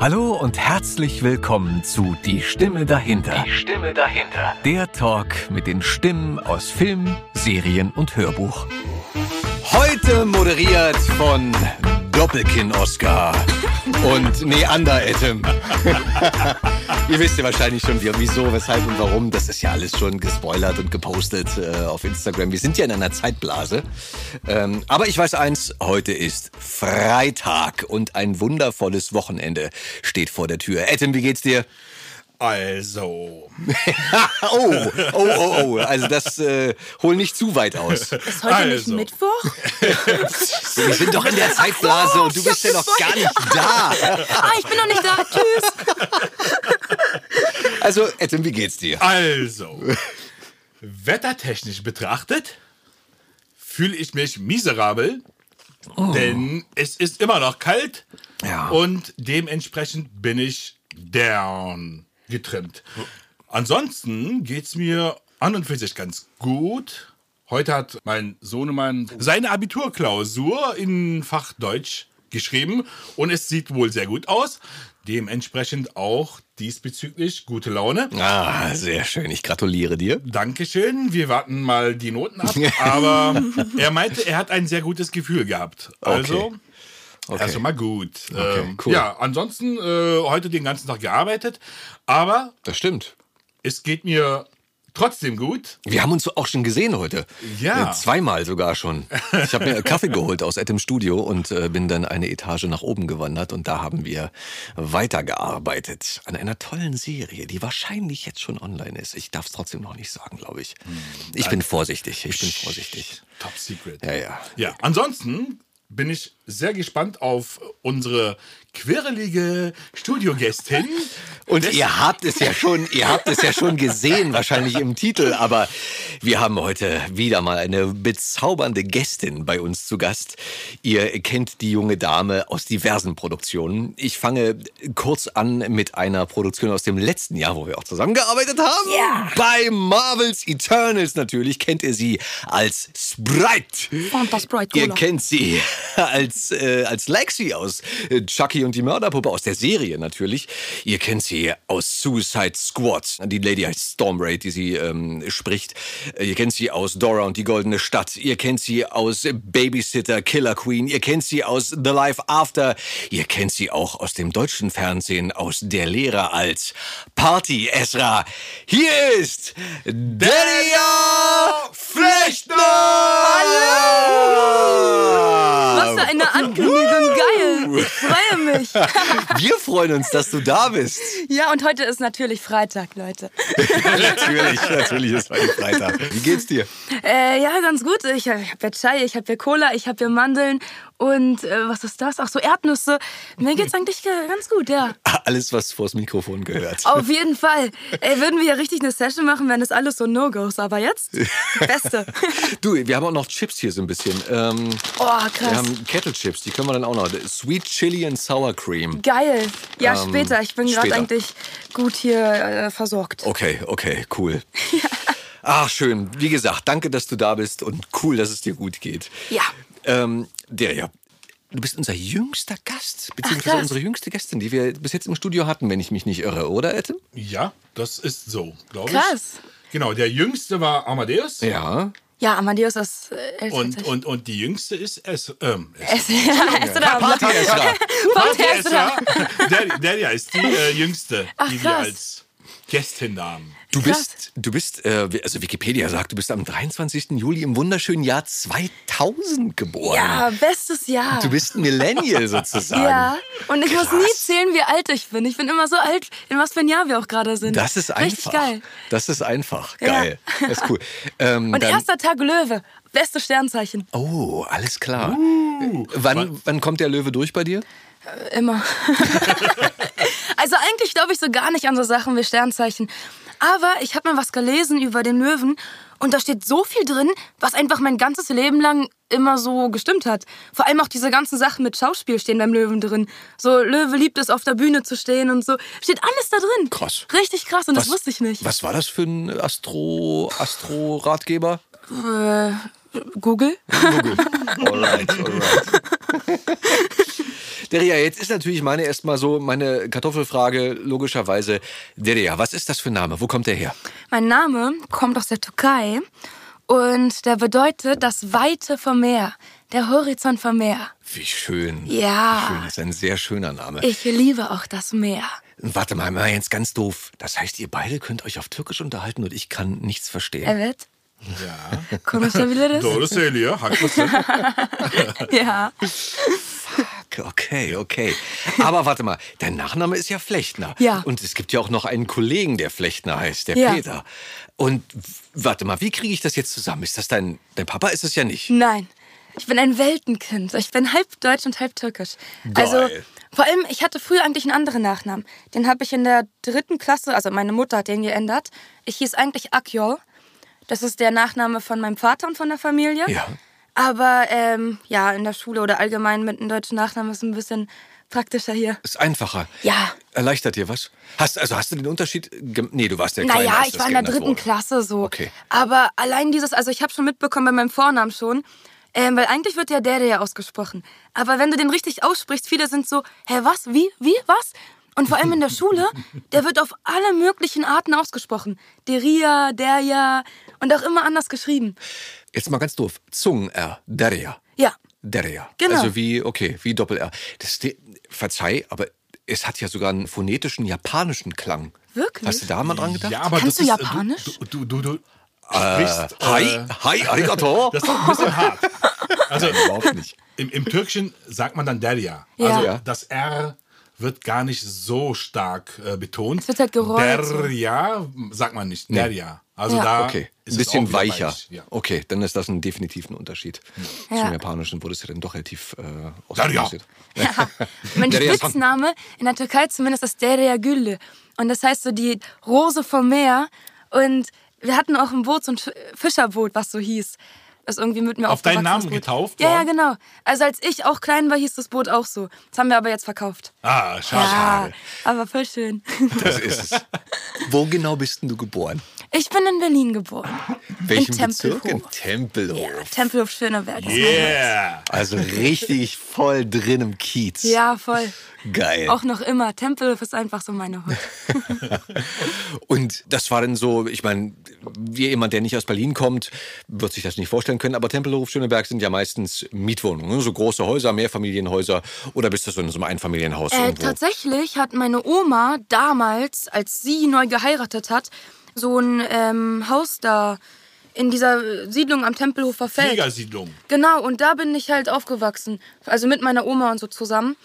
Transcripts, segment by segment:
Hallo und herzlich willkommen zu Die Stimme dahinter. Die Stimme dahinter. Der Talk mit den Stimmen aus Film, Serien und Hörbuch. Heute moderiert von Doppelkinn-Oscar und Neander-Etem. Ihr wisst ja wahrscheinlich schon, wie- wieso, weshalb und warum. Das ist ja alles schon gespoilert und gepostet äh, auf Instagram. Wir sind ja in einer Zeitblase. Ähm, aber ich weiß eins, heute ist Freitag und ein wundervolles Wochenende steht vor der Tür. Etem, wie geht's dir? Also, Oh, oh, oh, oh. Also das äh, hol nicht zu weit aus. Ist heute nicht Also. Mittwoch? Wir sind doch in der Zeitblase und du bist ja noch gar nicht da. Ah, ich bin noch nicht da. Tschüss. Also, Etem, wie geht's dir? also. Wettertechnisch betrachtet fühle ich mich miserabel, denn es ist immer noch kalt Ja. und dementsprechend bin ich down getrimmt. Ansonsten geht's mir an und für sich ganz gut. Heute hat mein Sohnemann seine Abiturklausur in Fach Deutsch geschrieben und es sieht wohl sehr gut aus. Dementsprechend auch diesbezüglich gute Laune. Ah, sehr schön. Ich gratuliere dir. Dankeschön. Wir warten mal die Noten ab. Aber er meinte, er hat ein sehr gutes Gefühl gehabt. Also, Okay. also mal gut. ähm, cool. Ja, ansonsten äh, heute den ganzen Tag gearbeitet. Aber Das stimmt. es geht mir trotzdem gut. Wir haben uns auch schon gesehen heute. Ja. Äh, zweimal sogar schon. Ich habe mir Kaffee geholt aus Etem Studio und äh, bin dann eine Etage nach oben gewandert und da haben wir weitergearbeitet an einer tollen Serie, die wahrscheinlich jetzt schon online ist. Ich darf es trotzdem noch nicht sagen, glaube ich. Ich bin vorsichtig. Ich bin vorsichtig. Top Secret. Ja, ja. Ja, ansonsten bin ich sehr gespannt auf unsere quirlige Studiogästin. Und ihr habt es ja schon, ihr habt es ja schon gesehen, wahrscheinlich im Titel, aber wir haben heute wieder mal eine bezaubernde Gästin bei uns zu Gast. Ihr kennt die junge Dame aus diversen Produktionen. Ich fange kurz an mit einer Produktion aus dem letzten Jahr, wo wir auch zusammengearbeitet haben. Ja. Bei Marvels Eternals natürlich kennt ihr sie als Sprite. Fanta Sprite Ihr Cola. kennt sie als, äh, als Lexi aus äh, Chucky und die Mörderpuppe aus der Serie natürlich. Ihr kennt sie aus Suicide Squad. Die Lady heißt Stormbraid, die sie ähm, spricht. Äh, Ihr kennt sie aus Dora und die Goldene Stadt. Ihr kennt sie aus Babysitter, Killer Queen. Ihr kennt sie aus The Life After. Ihr kennt sie auch aus dem deutschen Fernsehen, aus Der Lehrer als Party Esra. Hier ist Delia Flechtner! Was für eine Ankündigung. Geil. Ich freue mich. Wir freuen uns, dass du da bist. Ja, und heute ist natürlich Freitag, Leute. natürlich, natürlich ist heute Freitag. Wie geht's dir? Äh, ja, ganz gut. Ich, habe ja Chai, ich habe ja Cola, ich habe ja Mandeln und äh, was ist das? Ach so, Erdnüsse. Mir geht's eigentlich äh, ganz gut, ja. Alles, was vors Mikrofon gehört. Auf jeden Fall. Ey, würden wir ja richtig eine Session machen, wenn das alles so No-Gos. Aber jetzt, Beste. Du, wir haben auch noch Chips hier so ein bisschen. Ähm, Oh, wir krass. haben Kettle Chips, die können wir dann auch noch. Sweet Chili and Sour Cream. Geil. Ja, Ähm, später. Ich bin gerade eigentlich gut hier äh, versorgt. Okay, okay, cool. Ach, schön. Wie gesagt, danke, dass du da bist und cool, dass es dir gut geht. Ja. Ähm, der, ja. Du bist unser jüngster Gast, beziehungsweise krass. unsere jüngste Gästin, die wir bis jetzt im Studio hatten, wenn ich mich nicht irre, oder, Etem? Ja, das ist so, glaube ich. Krass. Genau, der jüngste war Amadeus. Ja. Ja, Amadeus ist äh, Und, und, und die jüngste ist es. Ähm, es. Es, ja, Esra. Party Esra. Party Esra. Esra. Der, der ist die äh, jüngste, Ach, die wir als Haben. Du bist, du bist, äh, also Wikipedia sagt, du bist am 23. Juli im wunderschönen Jahr 2000 geboren. Ja, bestes Jahr. Du bist ein Millennial sozusagen. ja, und ich muss Krass. nie zählen, wie alt ich bin. Ich bin immer so alt, in was für ein Jahr wir auch gerade sind. Das ist Richtig einfach. geil. Das ist einfach. Ja. Geil. Das ist cool. Ähm, Und dann- erster Tag Löwe. Beste Sternzeichen. Oh, alles klar. Uh. wann, wann kommt der Löwe durch bei dir? Immer. also eigentlich glaube ich so gar nicht an so Sachen wie Sternzeichen. Aber ich habe mal was gelesen über den Löwen und da steht so viel drin, was einfach mein ganzes Leben lang immer so gestimmt hat. Vor allem auch diese ganzen Sachen mit Schauspiel stehen beim Löwen drin. So Löwe liebt es auf der Bühne zu stehen und so. Steht alles da drin. Krass. Richtig krass und das wusste ich nicht. Was war das für ein Astro, Astro-Ratgeber? Äh, Google? Google. Alright, alright. Deria, jetzt ist natürlich meine erstmal so meine Kartoffelfrage logischerweise. Deria, was ist das für ein Name? Wo kommt der her? Mein Name kommt aus der Türkei und der bedeutet das Weite vom Meer, der Horizont vom Meer. Wie schön. Ja. Wie schön. Das ist ein sehr schöner Name. Ich liebe auch das Meer. Warte mal, mal jetzt ganz doof. Das heißt, ihr beide könnt euch auf Türkisch unterhalten und ich kann nichts verstehen. Evet. Ja. Konuşabiliriz. Doğru söylüyor. Haklısın. Ja. Okay, okay. Aber warte mal, dein Nachname ist ja Flechtner. Ja. Und es gibt ja auch noch einen Kollegen, der Flechtner heißt, der Ja. Peter. Und warte mal, wie kriege ich das jetzt zusammen? Ist das dein, dein Papa? Ist es ja nicht. Nein. Ich bin ein Weltenkind. Ich bin halb deutsch und halb türkisch. Geil. Also, vor allem, ich hatte früher eigentlich einen anderen Nachnamen. Den habe ich in der dritten Klasse, also meine Mutter hat den geändert. Ich hieß eigentlich Akjol. Das ist der Nachname von meinem Vater und von der Familie. Ja. Aber ähm, ja, in der Schule oder allgemein mit einem deutschen Nachnamen ist ein bisschen praktischer hier. Ist einfacher. Ja. Erleichtert dir was? Hast, also hast du den Unterschied? Nee, du warst der Kleine. Naja, ich war in der dritten wurde. Klasse so. Okay. Aber allein dieses, also ich habe schon mitbekommen bei meinem Vornamen schon, ähm, weil eigentlich wird ja der, der ja ausgesprochen. Aber wenn du den richtig aussprichst, viele sind so, hä, was, wie, wie, was? Und vor allem in der Schule, der wird auf alle möglichen Arten ausgesprochen. Deria, derja und auch immer anders geschrieben. Jetzt mal ganz doof. Zungen-R. Deria. Ja. Deria. Genau. Also wie, okay, wie Doppel-R. Verzeih, aber es hat ja sogar einen phonetischen japanischen Klang. Wirklich? Hast du da mal dran gedacht? Ja, aber Kannst das du ist, Japanisch? Du, du, du, du sprichst. Hi, äh, hi, arigato. Das ist ein bisschen hart. Also Überhaupt nicht. im, im Türkischen sagt man dann Derya. Ja. Also Ja. das R wird gar nicht so stark äh, betont. Es wird halt gerollt so. Derya sagt man nicht. Derya. Also Ja. da Okay, ein ist es bisschen weicher. weich, Ja. Okay, dann ist das ein definitiv ein Unterschied. Zum Ja. Japanischen wurde es ja dann doch relativ äh, ausproduziert. Ja. Mein. Spitzname in der Türkei zumindest ist Derya Gülle. Und das heißt so die Rose vom Meer. Und wir hatten auch ein Boot, so ein Sch- Fischerboot, was so hieß. Das irgendwie mit mir Auf deinen Namen ist Boot. getauft Ja, ja, genau. Also als ich auch klein war, hieß das Boot auch so. Das haben wir aber jetzt verkauft. Ah, schade. Ja, aber voll schön. Das ist es. Wo genau bist denn du geboren? Ich bin in Berlin geboren. Welchen in Bezirk? In Tempelhof. Tempelhof. Ja, Tempelhof Schöneberg. Yeah. Also richtig voll drin im Kiez. Ja, voll. Geil. Auch noch immer. Tempelhof ist einfach so meine Hut. Und das war dann so, ich meine, wie jemand, der nicht aus Berlin kommt, wird sich das nicht vorstellen können, aber Tempelhof, Schöneberg sind ja meistens Mietwohnungen, ne? so große Häuser, Mehrfamilienhäuser oder bist du so in so einem Einfamilienhaus Äh, irgendwo? tatsächlich hat meine Oma damals, als sie neu geheiratet hat, so ein ähm, Haus da in dieser Siedlung am Tempelhofer Feld. Fliegersiedlung. Genau, und da bin ich halt aufgewachsen. Also mit meiner Oma und so zusammen.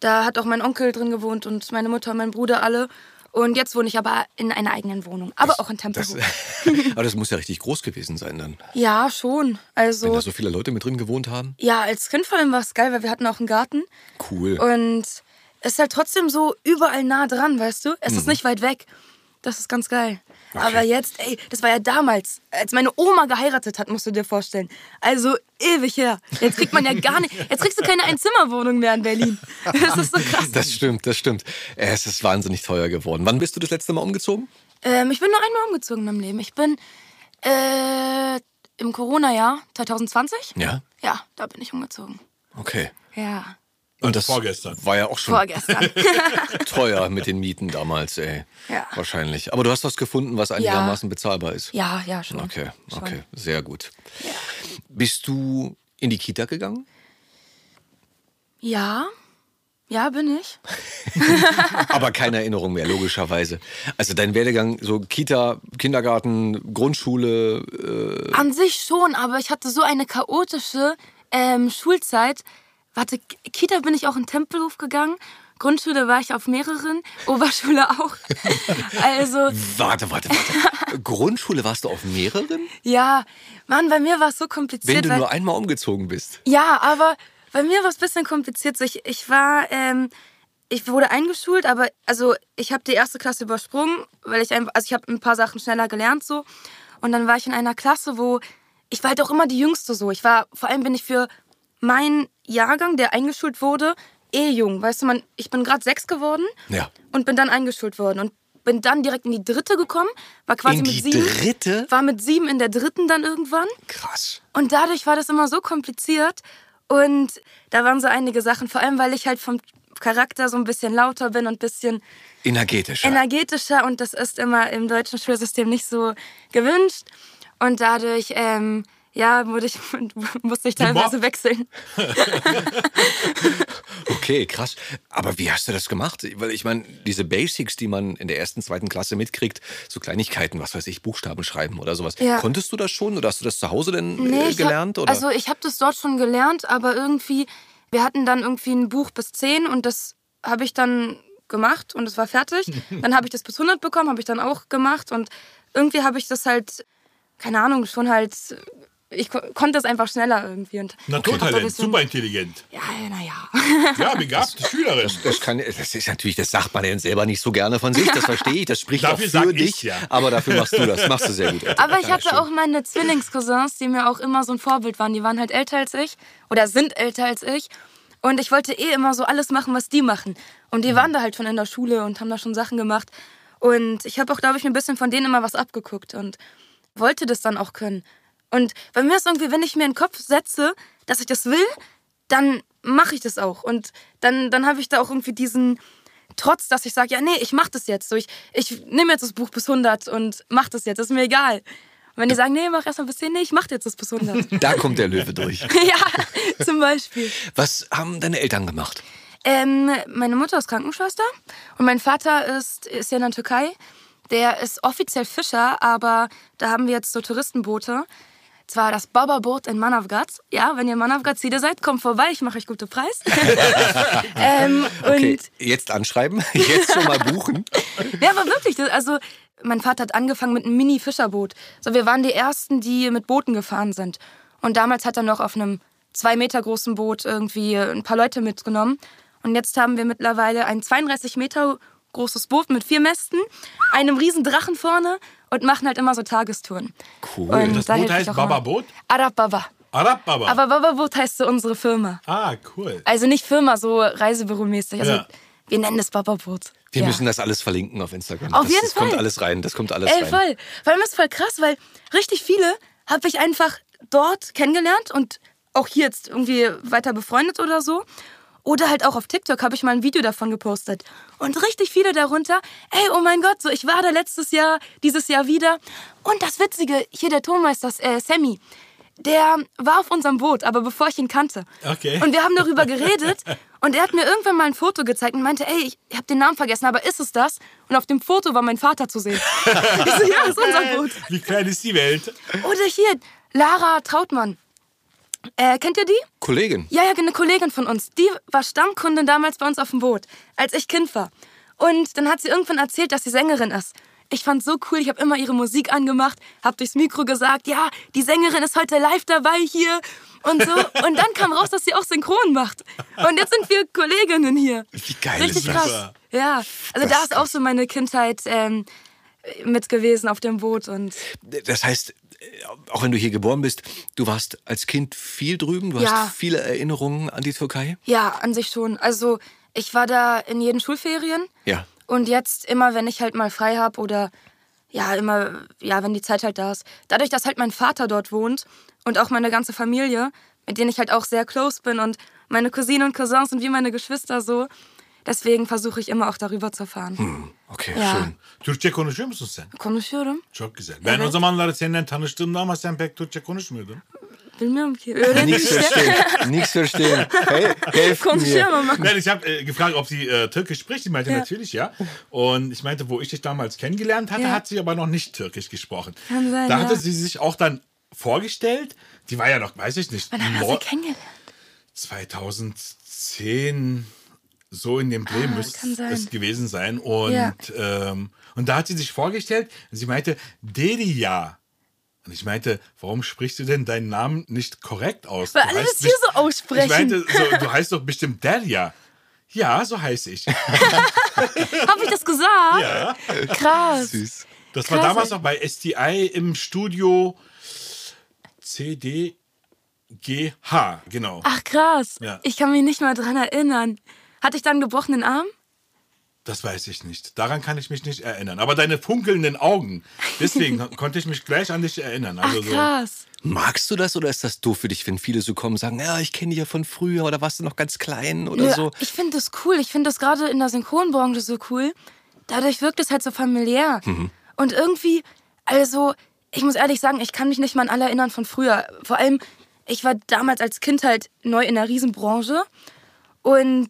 Da hat auch mein Onkel drin gewohnt und meine Mutter und mein Bruder alle. Und jetzt wohne ich aber in einer eigenen Wohnung. Aber auch in Das, Tempelhof. aber das muss ja richtig groß gewesen sein dann, Ja, schon. wenn Also, da so viele Leute mit drin gewohnt haben. ja, als Kind vor allem war es geil, weil wir hatten auch einen Garten. Cool. Und es ist halt trotzdem so überall nah dran, weißt du? Es Mhm. ist nicht weit weg. Das ist ganz geil. Aber jetzt, ey, das war ja damals, als meine Oma geheiratet hat, musst du dir vorstellen. Also ewig her. Jetzt kriegt man ja gar nicht, jetzt kriegst du keine Einzimmerwohnung mehr in Berlin. Das ist so krass. Das stimmt, das stimmt. Es ist wahnsinnig teuer geworden. Wann bist du das letzte Mal umgezogen? Ähm, ich bin nur einmal umgezogen in meinem Leben. Ich bin äh, im Corona-Jahr 2020. Ja. Ja, da bin ich umgezogen. Okay. Ja, Und das vorgestern. war ja auch schon vorgestern. teuer mit den Mieten damals, ey. Ja. Wahrscheinlich. Aber du hast was gefunden, was einigermaßen bezahlbar ist. ja, ja, schon. Okay, Schon. okay, sehr gut. Bist du in die Kita gegangen? Ja, ja, bin ich. Aber keine Erinnerung mehr, logischerweise. Also dein Werdegang, so Kita, Kindergarten, Grundschule, äh, An sich schon, aber ich hatte so eine chaotische ähm, Schulzeit. Warte, Kita bin ich auch in Tempelhof gegangen. Grundschule war ich auf mehreren, Oberschule auch. Also, warte, warte, warte. Grundschule warst du auf mehreren? ja, Mann, bei mir war es so kompliziert. Wenn du weil, nur einmal umgezogen bist. ja, aber bei mir war es ein bisschen kompliziert. Ich, ich war, ähm, ich wurde eingeschult, aber also ich habe die erste Klasse übersprungen, weil ich einfach, also ich habe ein paar Sachen schneller gelernt so. Und dann war ich in einer Klasse, wo ich war halt auch immer die Jüngste so. Ich war, vor allem bin ich für meinen Jahrgang, der eingeschult wurde, eh jung. Weißt du, man, ich bin gerade sechs geworden Ja. und bin dann eingeschult worden und bin dann direkt in die dritte gekommen, war quasi In mit die sieben. dritte? War mit sieben in der dritten dann irgendwann. Krass. Und dadurch war das immer so kompliziert. Und da waren so einige Sachen, vor allem weil ich halt vom Charakter so ein bisschen lauter bin und ein bisschen Energetischer. energetischer und das ist immer im deutschen Schulsystem nicht so gewünscht. Und dadurch, ähm, ja, wurde ich, musste ich teilweise wechseln. Okay, krass. Aber wie hast du das gemacht? Weil ich meine, diese Basics, die man in der ersten, zweiten Klasse mitkriegt, so Kleinigkeiten, was weiß ich, Buchstaben schreiben oder sowas. Ja. Konntest du das schon oder hast du das zu Hause denn Nee, äh, gelernt? Hab, oder? Also ich habe das dort schon gelernt, aber irgendwie, wir hatten dann irgendwie ein Buch bis 10 und das habe ich dann gemacht und es war fertig. dann habe ich das bis 100 bekommen, habe ich dann auch gemacht und irgendwie habe ich das halt, keine Ahnung, schon halt, ich ko konnte es einfach schneller irgendwie. Und Naturtalent, bisschen- super intelligent. Ja, naja. Ja, begabte Schülerin. das, kann, das ist natürlich, das sagt man ja selber nicht so gerne von sich, das verstehe ich, das spricht Dafür auch für ich dich, ja. aber dafür machst du das, machst du sehr gut. Aber ich hatte auch meine Zwillingscousins, die mir auch immer so ein Vorbild waren. Die waren halt älter als ich oder sind älter als ich. Und ich wollte eh immer so alles machen, was die machen. Und die waren da halt schon in der Schule und haben da schon Sachen gemacht. Und ich habe auch, glaube ich, ein bisschen von denen immer was abgeguckt und wollte das dann auch können. Und bei mir ist irgendwie, wenn ich mir in den Kopf setze, dass ich das will, dann mache ich das auch. Und dann, dann habe ich da auch irgendwie diesen Trotz, dass ich sage, ja, nee, ich mache das jetzt. So, ich, ich nehme jetzt das Buch bis 100 und mach das jetzt, ist mir egal. Und wenn die sagen, nee, mach erst mal bis 10, nee, ich mach jetzt das bis 100. Da kommt der Löwe durch. ja, zum Beispiel. Was haben deine Eltern gemacht? Ähm, meine Mutter ist Krankenschwester und mein Vater ist, ist ja in der Türkei. Der ist offiziell Fischer, aber da haben wir jetzt so Touristenboote. Zwar das Baba-Boot in Manavgat. Ja, wenn ihr in Manavgat Ziele seid, kommt vorbei, ich mache euch guten Preis. ähm, Okay, und jetzt anschreiben, jetzt schon mal buchen. Ja, aber wirklich, das, also mein Vater hat angefangen mit einem Mini-Fischerboot. So, wir waren die Ersten, die mit Booten gefahren sind. Und damals hat er noch auf einem zwei Meter großen Boot irgendwie ein paar Leute mitgenommen. Und jetzt haben wir mittlerweile ein 32 Meter großes Boot mit vier Mästen, einem riesen Drachen vorne und machen halt immer so Tagestouren. Cool. Und Das da Boot heißt. Baba Boot? Arab Baba. Arab Baba. Aber Baba Boot heißt so unsere Firma. ah, cool. Also nicht Firma, so Reisebüromäßig. Also Ja. wir nennen es Baba Boot. Wir Ja. müssen das alles verlinken auf Instagram. Auf das, jeden das kommt Fall. alles rein, das kommt alles Ey, rein. voll. Vor allem ist es voll krass, weil richtig viele habe ich einfach dort kennengelernt und auch hier jetzt irgendwie weiter befreundet oder so. Oder halt auch auf TikTok habe ich mal ein Video davon gepostet. Und richtig viele darunter, ey, oh mein Gott, so ich war da letztes Jahr, dieses Jahr wieder. Und das Witzige, hier der Tonmeister, äh, Sammy, der war auf unserem Boot, aber bevor ich ihn kannte. Okay. Und wir haben darüber geredet und er hat mir irgendwann mal ein Foto gezeigt und meinte, ey, ich habe den Namen vergessen, aber ist es das? Und auf dem Foto war mein Vater zu sehen. ich so, ja, das ist unser Boot. Wie klein ist die Welt? Oder hier, Lara Trautmann. Äh, kennt ihr die? Kollegin. Ja, ja, eine Kollegin von uns. Die war Stammkundin damals bei uns auf dem Boot, als ich Kind war. Und dann hat sie irgendwann erzählt, dass sie Sängerin ist. Ich fand's so cool, ich habe immer ihre Musik angemacht, habe durchs Mikro gesagt, ja, die Sängerin ist heute live dabei hier und so. Und dann kam raus, dass sie auch Synchron macht. Und jetzt sind wir Kolleginnen hier. Wie geil Richtig ist das? krass. Ja, also da ist auch so meine Kindheit ähm, mit gewesen auf dem Boot und Das heißt, auch wenn du hier geboren bist, du warst als Kind viel drüben, du Ja. hast viele Erinnerungen an die Türkei? ja, an sich schon. Also ich war da in jeden Schulferien. Ja. Und jetzt immer, wenn ich halt mal frei habe oder ja, immer, ja, wenn die Zeit halt da ist. Dadurch, dass halt mein Vater dort wohnt und auch meine ganze Familie, mit denen ich halt auch sehr close bin und meine Cousinen und Cousins sind wie meine Geschwister so. Deswegen versuche ich immer auch darüber zu fahren. Okay, Ja. schön. Türkçe konuşuyor musun sen? Konuşuyorum. Çok güzel. Ben o Evet. zamanlar seninle tanıştığımda ama sen pek Türkçe konuşmuyordun. Bilmiyorum ki. Öğrendim Nichts işte. verstehen, nichts verstehen. Hey, helft mir. Konuşuyorum ama. Nein, ich habe äh, gefragt, ob sie äh, Türkisch spricht. Die meinte Ja. natürlich ja. Und ich meinte, wo ich dich damals kennengelernt hatte, Ja. hat sie aber noch nicht Türkisch gesprochen. Kann sein, da ja. hatte sie sich auch dann vorgestellt. Die war ja noch, weiß ich nicht, Wann haben wir sie kennengelernt? 2010 so in dem Dreh müsste Ah, sein. es gewesen sein. Und, Ja. ähm, und da hat sie sich vorgestellt und sie meinte, Deria. Und ich meinte, warum sprichst du denn deinen Namen nicht korrekt aus? Weil Du alle heißt das hier so aussprechen. Ich meinte, so, du heißt doch bestimmt Deria. Ja, so heiße ich. Habe ich das gesagt? Ja. Krass. Süß. Das war Krass. damals noch bei STI im Studio CDGH, genau. Ach krass. Ja. Ich kann mich nicht mal dran erinnern. Hatte ich dann einen gebrochenen Arm? Das weiß ich nicht. Daran kann ich mich nicht erinnern. Aber deine funkelnden Augen, deswegen konnte ich mich gleich an dich erinnern. Ach Also so. krass. Magst du das oder ist das doof für dich, wenn viele so kommen und sagen, ja, ich kenne dich ja von früher oder warst du noch ganz klein oder Nö, so? Ich finde das cool. Ich finde das gerade in der Synchronbranche so cool. Dadurch wirkt es halt so familiär. Mhm. Und irgendwie, also, ich muss ehrlich sagen, ich kann mich nicht mal an alle erinnern von früher. Vor allem, ich war damals als Kind halt neu in einer Riesenbranche. Und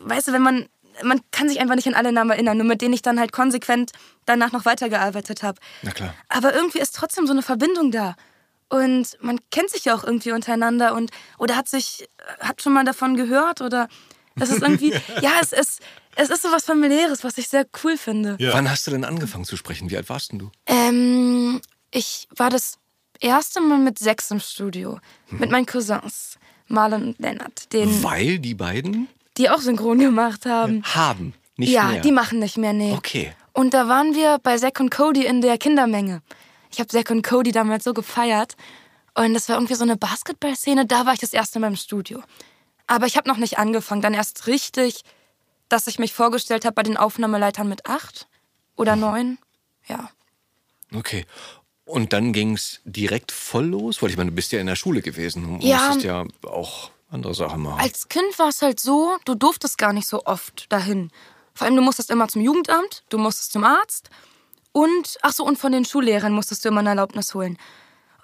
weißt du, wenn man, man kann sich einfach nicht an alle Namen erinnern, nur mit denen ich dann halt konsequent danach noch weitergearbeitet habe. Na klar. Aber irgendwie ist trotzdem so eine Verbindung da. Und man kennt sich ja auch irgendwie untereinander und oder hat sich, hat schon mal davon gehört oder das ist irgendwie, ja, es ist, es ist so was familiäres, was ich sehr cool finde. Ja. Wann hast du denn angefangen zu sprechen? Wie alt warst denn du? Ähm, ich war das erste Mal mit sechs im Studio. Mit meinen Cousins, Marlon und Lennart, den, Weil die beiden die auch synchron gemacht haben. haben, nicht ja, mehr. die machen nicht mehr, nee. Okay. Und da waren wir bei Zack und Cody in der Kindermenge. Ich habe Zack und Cody damals so gefeiert. Und das war irgendwie so eine Basketballszene. Da war ich das erste Mal im Studio. Aber ich habe noch nicht angefangen. Dann erst richtig, dass ich mich vorgestellt habe bei den Aufnahmeleitern mit acht oder neun. Ja. Okay. Und dann ging es direkt voll los? Weil ich meine, du bist ja in der Schule gewesen und Ja. musstest ja auch andere Sachen machen. Als Kind war es halt so, du durftest gar nicht so oft dahin. Vor allem, du musstest immer zum Jugendamt, du musstest zum Arzt und, ach so, und von den Schullehrern musstest du immer eine Erlaubnis holen.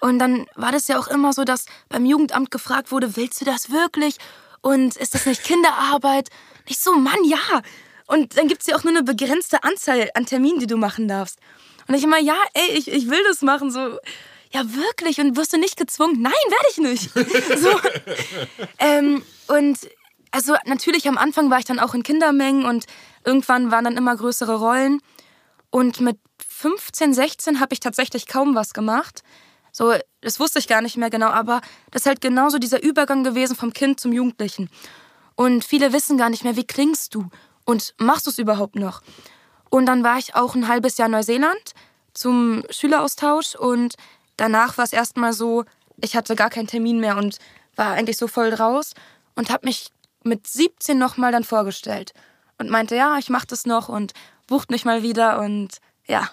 Und dann war das ja auch immer so, dass beim Jugendamt gefragt wurde, willst du das wirklich? Und ist das nicht Kinderarbeit? Ich so, Mann, ja. Und dann gibt es ja auch nur eine begrenzte Anzahl an Terminen, die du machen darfst. Und ich immer, ja, ey, ich, ich will das machen. So, ja, wirklich. Und wirst du nicht gezwungen? Nein, werde ich nicht. So. Ähm, und also natürlich am Anfang war ich dann auch in Kindermengen und irgendwann waren dann immer größere Rollen. Und mit 15, 16 habe ich tatsächlich kaum was gemacht. So, das wusste ich gar nicht mehr genau, aber das ist halt genauso dieser Übergang gewesen vom Kind zum Jugendlichen. Und viele wissen gar nicht mehr, wie klingst du und machst du es überhaupt noch? Und dann war ich auch ein halbes Jahr in Neuseeland zum Schüleraustausch und danach war es erstmal so, ich hatte gar keinen Termin mehr und war eigentlich so voll raus und habe mich mit 17 nochmal dann vorgestellt und meinte, ja, ich mach das noch und bucht mich mal wieder und ja,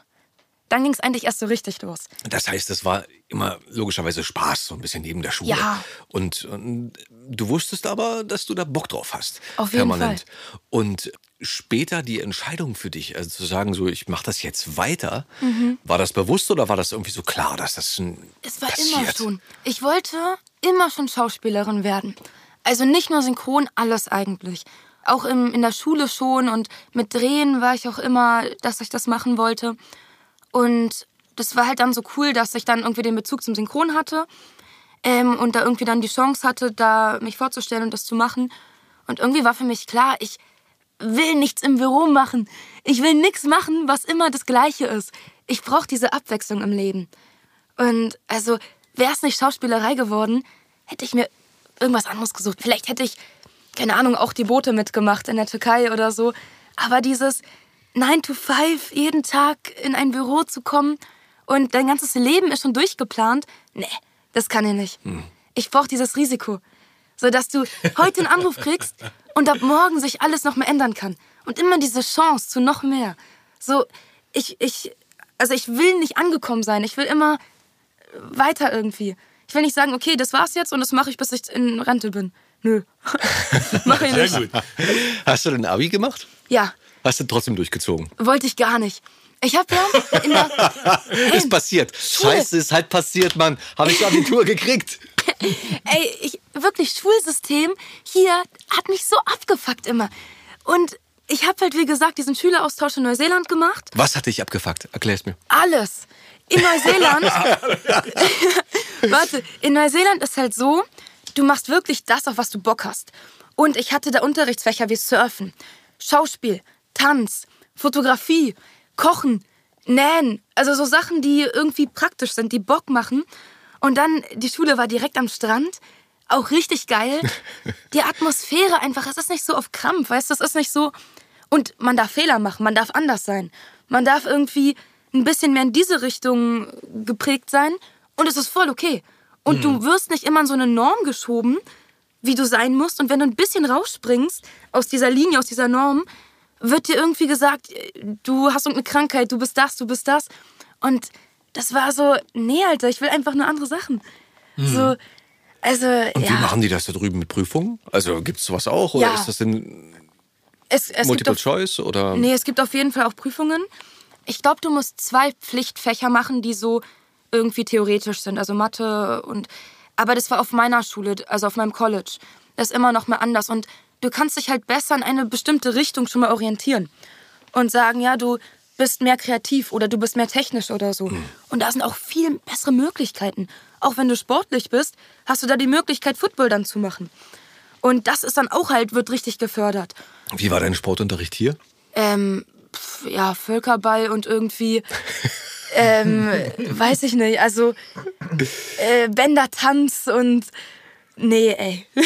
dann ging es eigentlich erst so richtig los. Das heißt, das war immer logischerweise Spaß, so ein bisschen neben der Schule. Ja. Und, und du wusstest aber, dass du da Bock drauf hast. Auf jeden permanent. Und später die Entscheidung für dich, also zu sagen, so ich mache das jetzt weiter, war das bewusst oder war das irgendwie so klar, dass das ein Es war passiert? immer schon. Ich wollte immer schon Schauspielerin werden. Also nicht nur synchron, alles eigentlich. Auch im, in der Schule schon und mit Drehen war ich auch immer, dass ich das machen wollte. Und das war halt dann so cool, dass ich dann irgendwie den Bezug zum Synchron hatte ähm, und da irgendwie dann die Chance hatte, da mich vorzustellen und das zu machen. Und irgendwie war für mich klar, ich will nichts im Büro machen. Ich will nichts machen, was immer das Gleiche ist. Ich brauche diese Abwechslung im Leben. Und also, wäre es nicht Schauspielerei geworden, hätte ich mir irgendwas anderes gesucht. Vielleicht hätte ich, keine Ahnung, auch die Boote mitgemacht in der Türkei oder so. Aber dieses 9 to 5, jeden Tag in ein Büro zu kommen und dein ganzes Leben ist schon durchgeplant, nee, das kann ich nicht. Ich brauche dieses Risiko. So dass du heute einen Anruf kriegst und ab morgen sich alles noch mal ändern kann. Und immer diese Chance zu noch mehr. So, ich, ich, also ich will nicht angekommen sein. Ich will immer weiter irgendwie. Ich will nicht sagen, okay, das war's jetzt und das mache ich, bis ich in Rente bin. Nö. Mach ich Sehr nicht. gut. Hast du denn Abi gemacht? Ja, Hast du trotzdem durchgezogen? wollte ich gar nicht. Ich habe ja in der, Ist passiert. Scheiße, ist halt passiert, Mann. Habe ich Abitur gekriegt. ey, ich, wirklich, Schulsystem hier hat mich so abgefuckt immer. Und ich habe halt, wie gesagt, diesen Schüleraustausch in Neuseeland gemacht. Was hat dich abgefuckt? Erklär's mir. Alles. In Neuseeland. warte, in Neuseeland ist halt so, du machst wirklich das, auf was du Bock hast. Und ich hatte da Unterrichtsfächer wie Surfen, Schauspiel, Tanz, Fotografie, Kochen, Nähen. Also so Sachen, die irgendwie praktisch sind, die Bock machen. Und dann, die Schule war direkt am Strand. Auch richtig geil. Die Atmosphäre einfach, es ist nicht so auf Krampf, weißt du, es ist nicht so. Und man darf Fehler machen, man darf anders sein. Man darf irgendwie ein bisschen mehr in diese Richtung geprägt sein. Und es ist voll okay. Und du wirst nicht immer in so eine Norm geschoben, wie du sein musst. Und wenn du ein bisschen rausspringst aus dieser Linie, aus dieser Norm, wird dir irgendwie gesagt, du hast irgendeine Krankheit, du bist das, du bist das. Und das war so, nee, Alter, ich will einfach nur andere Sachen. So, also, Und ja. wie machen die das da drüben mit Prüfungen? Also gibt es sowas auch? Oder Ja. ist das denn es, es gibt Multiple auf, Choice? Oder? Nee, es gibt auf jeden Fall auch Prüfungen. Ich glaube, du musst zwei Pflichtfächer machen, die so irgendwie theoretisch sind, also Mathe und. Aber das war auf meiner Schule, also auf meinem College. Das ist immer noch mal anders. Und du kannst dich halt besser in eine bestimmte Richtung schon mal orientieren. Und sagen, ja, du bist mehr kreativ oder du bist mehr technisch oder so. Und da sind auch viel bessere Möglichkeiten. Auch wenn du sportlich bist, hast du da die Möglichkeit, Football dann zu machen. Und das ist dann auch halt, wird richtig gefördert. Wie war dein Sportunterricht hier? Ähm, pf, ja, Völkerball und irgendwie, ähm, weiß ich nicht, also äh, Bändertanz und nee, ey.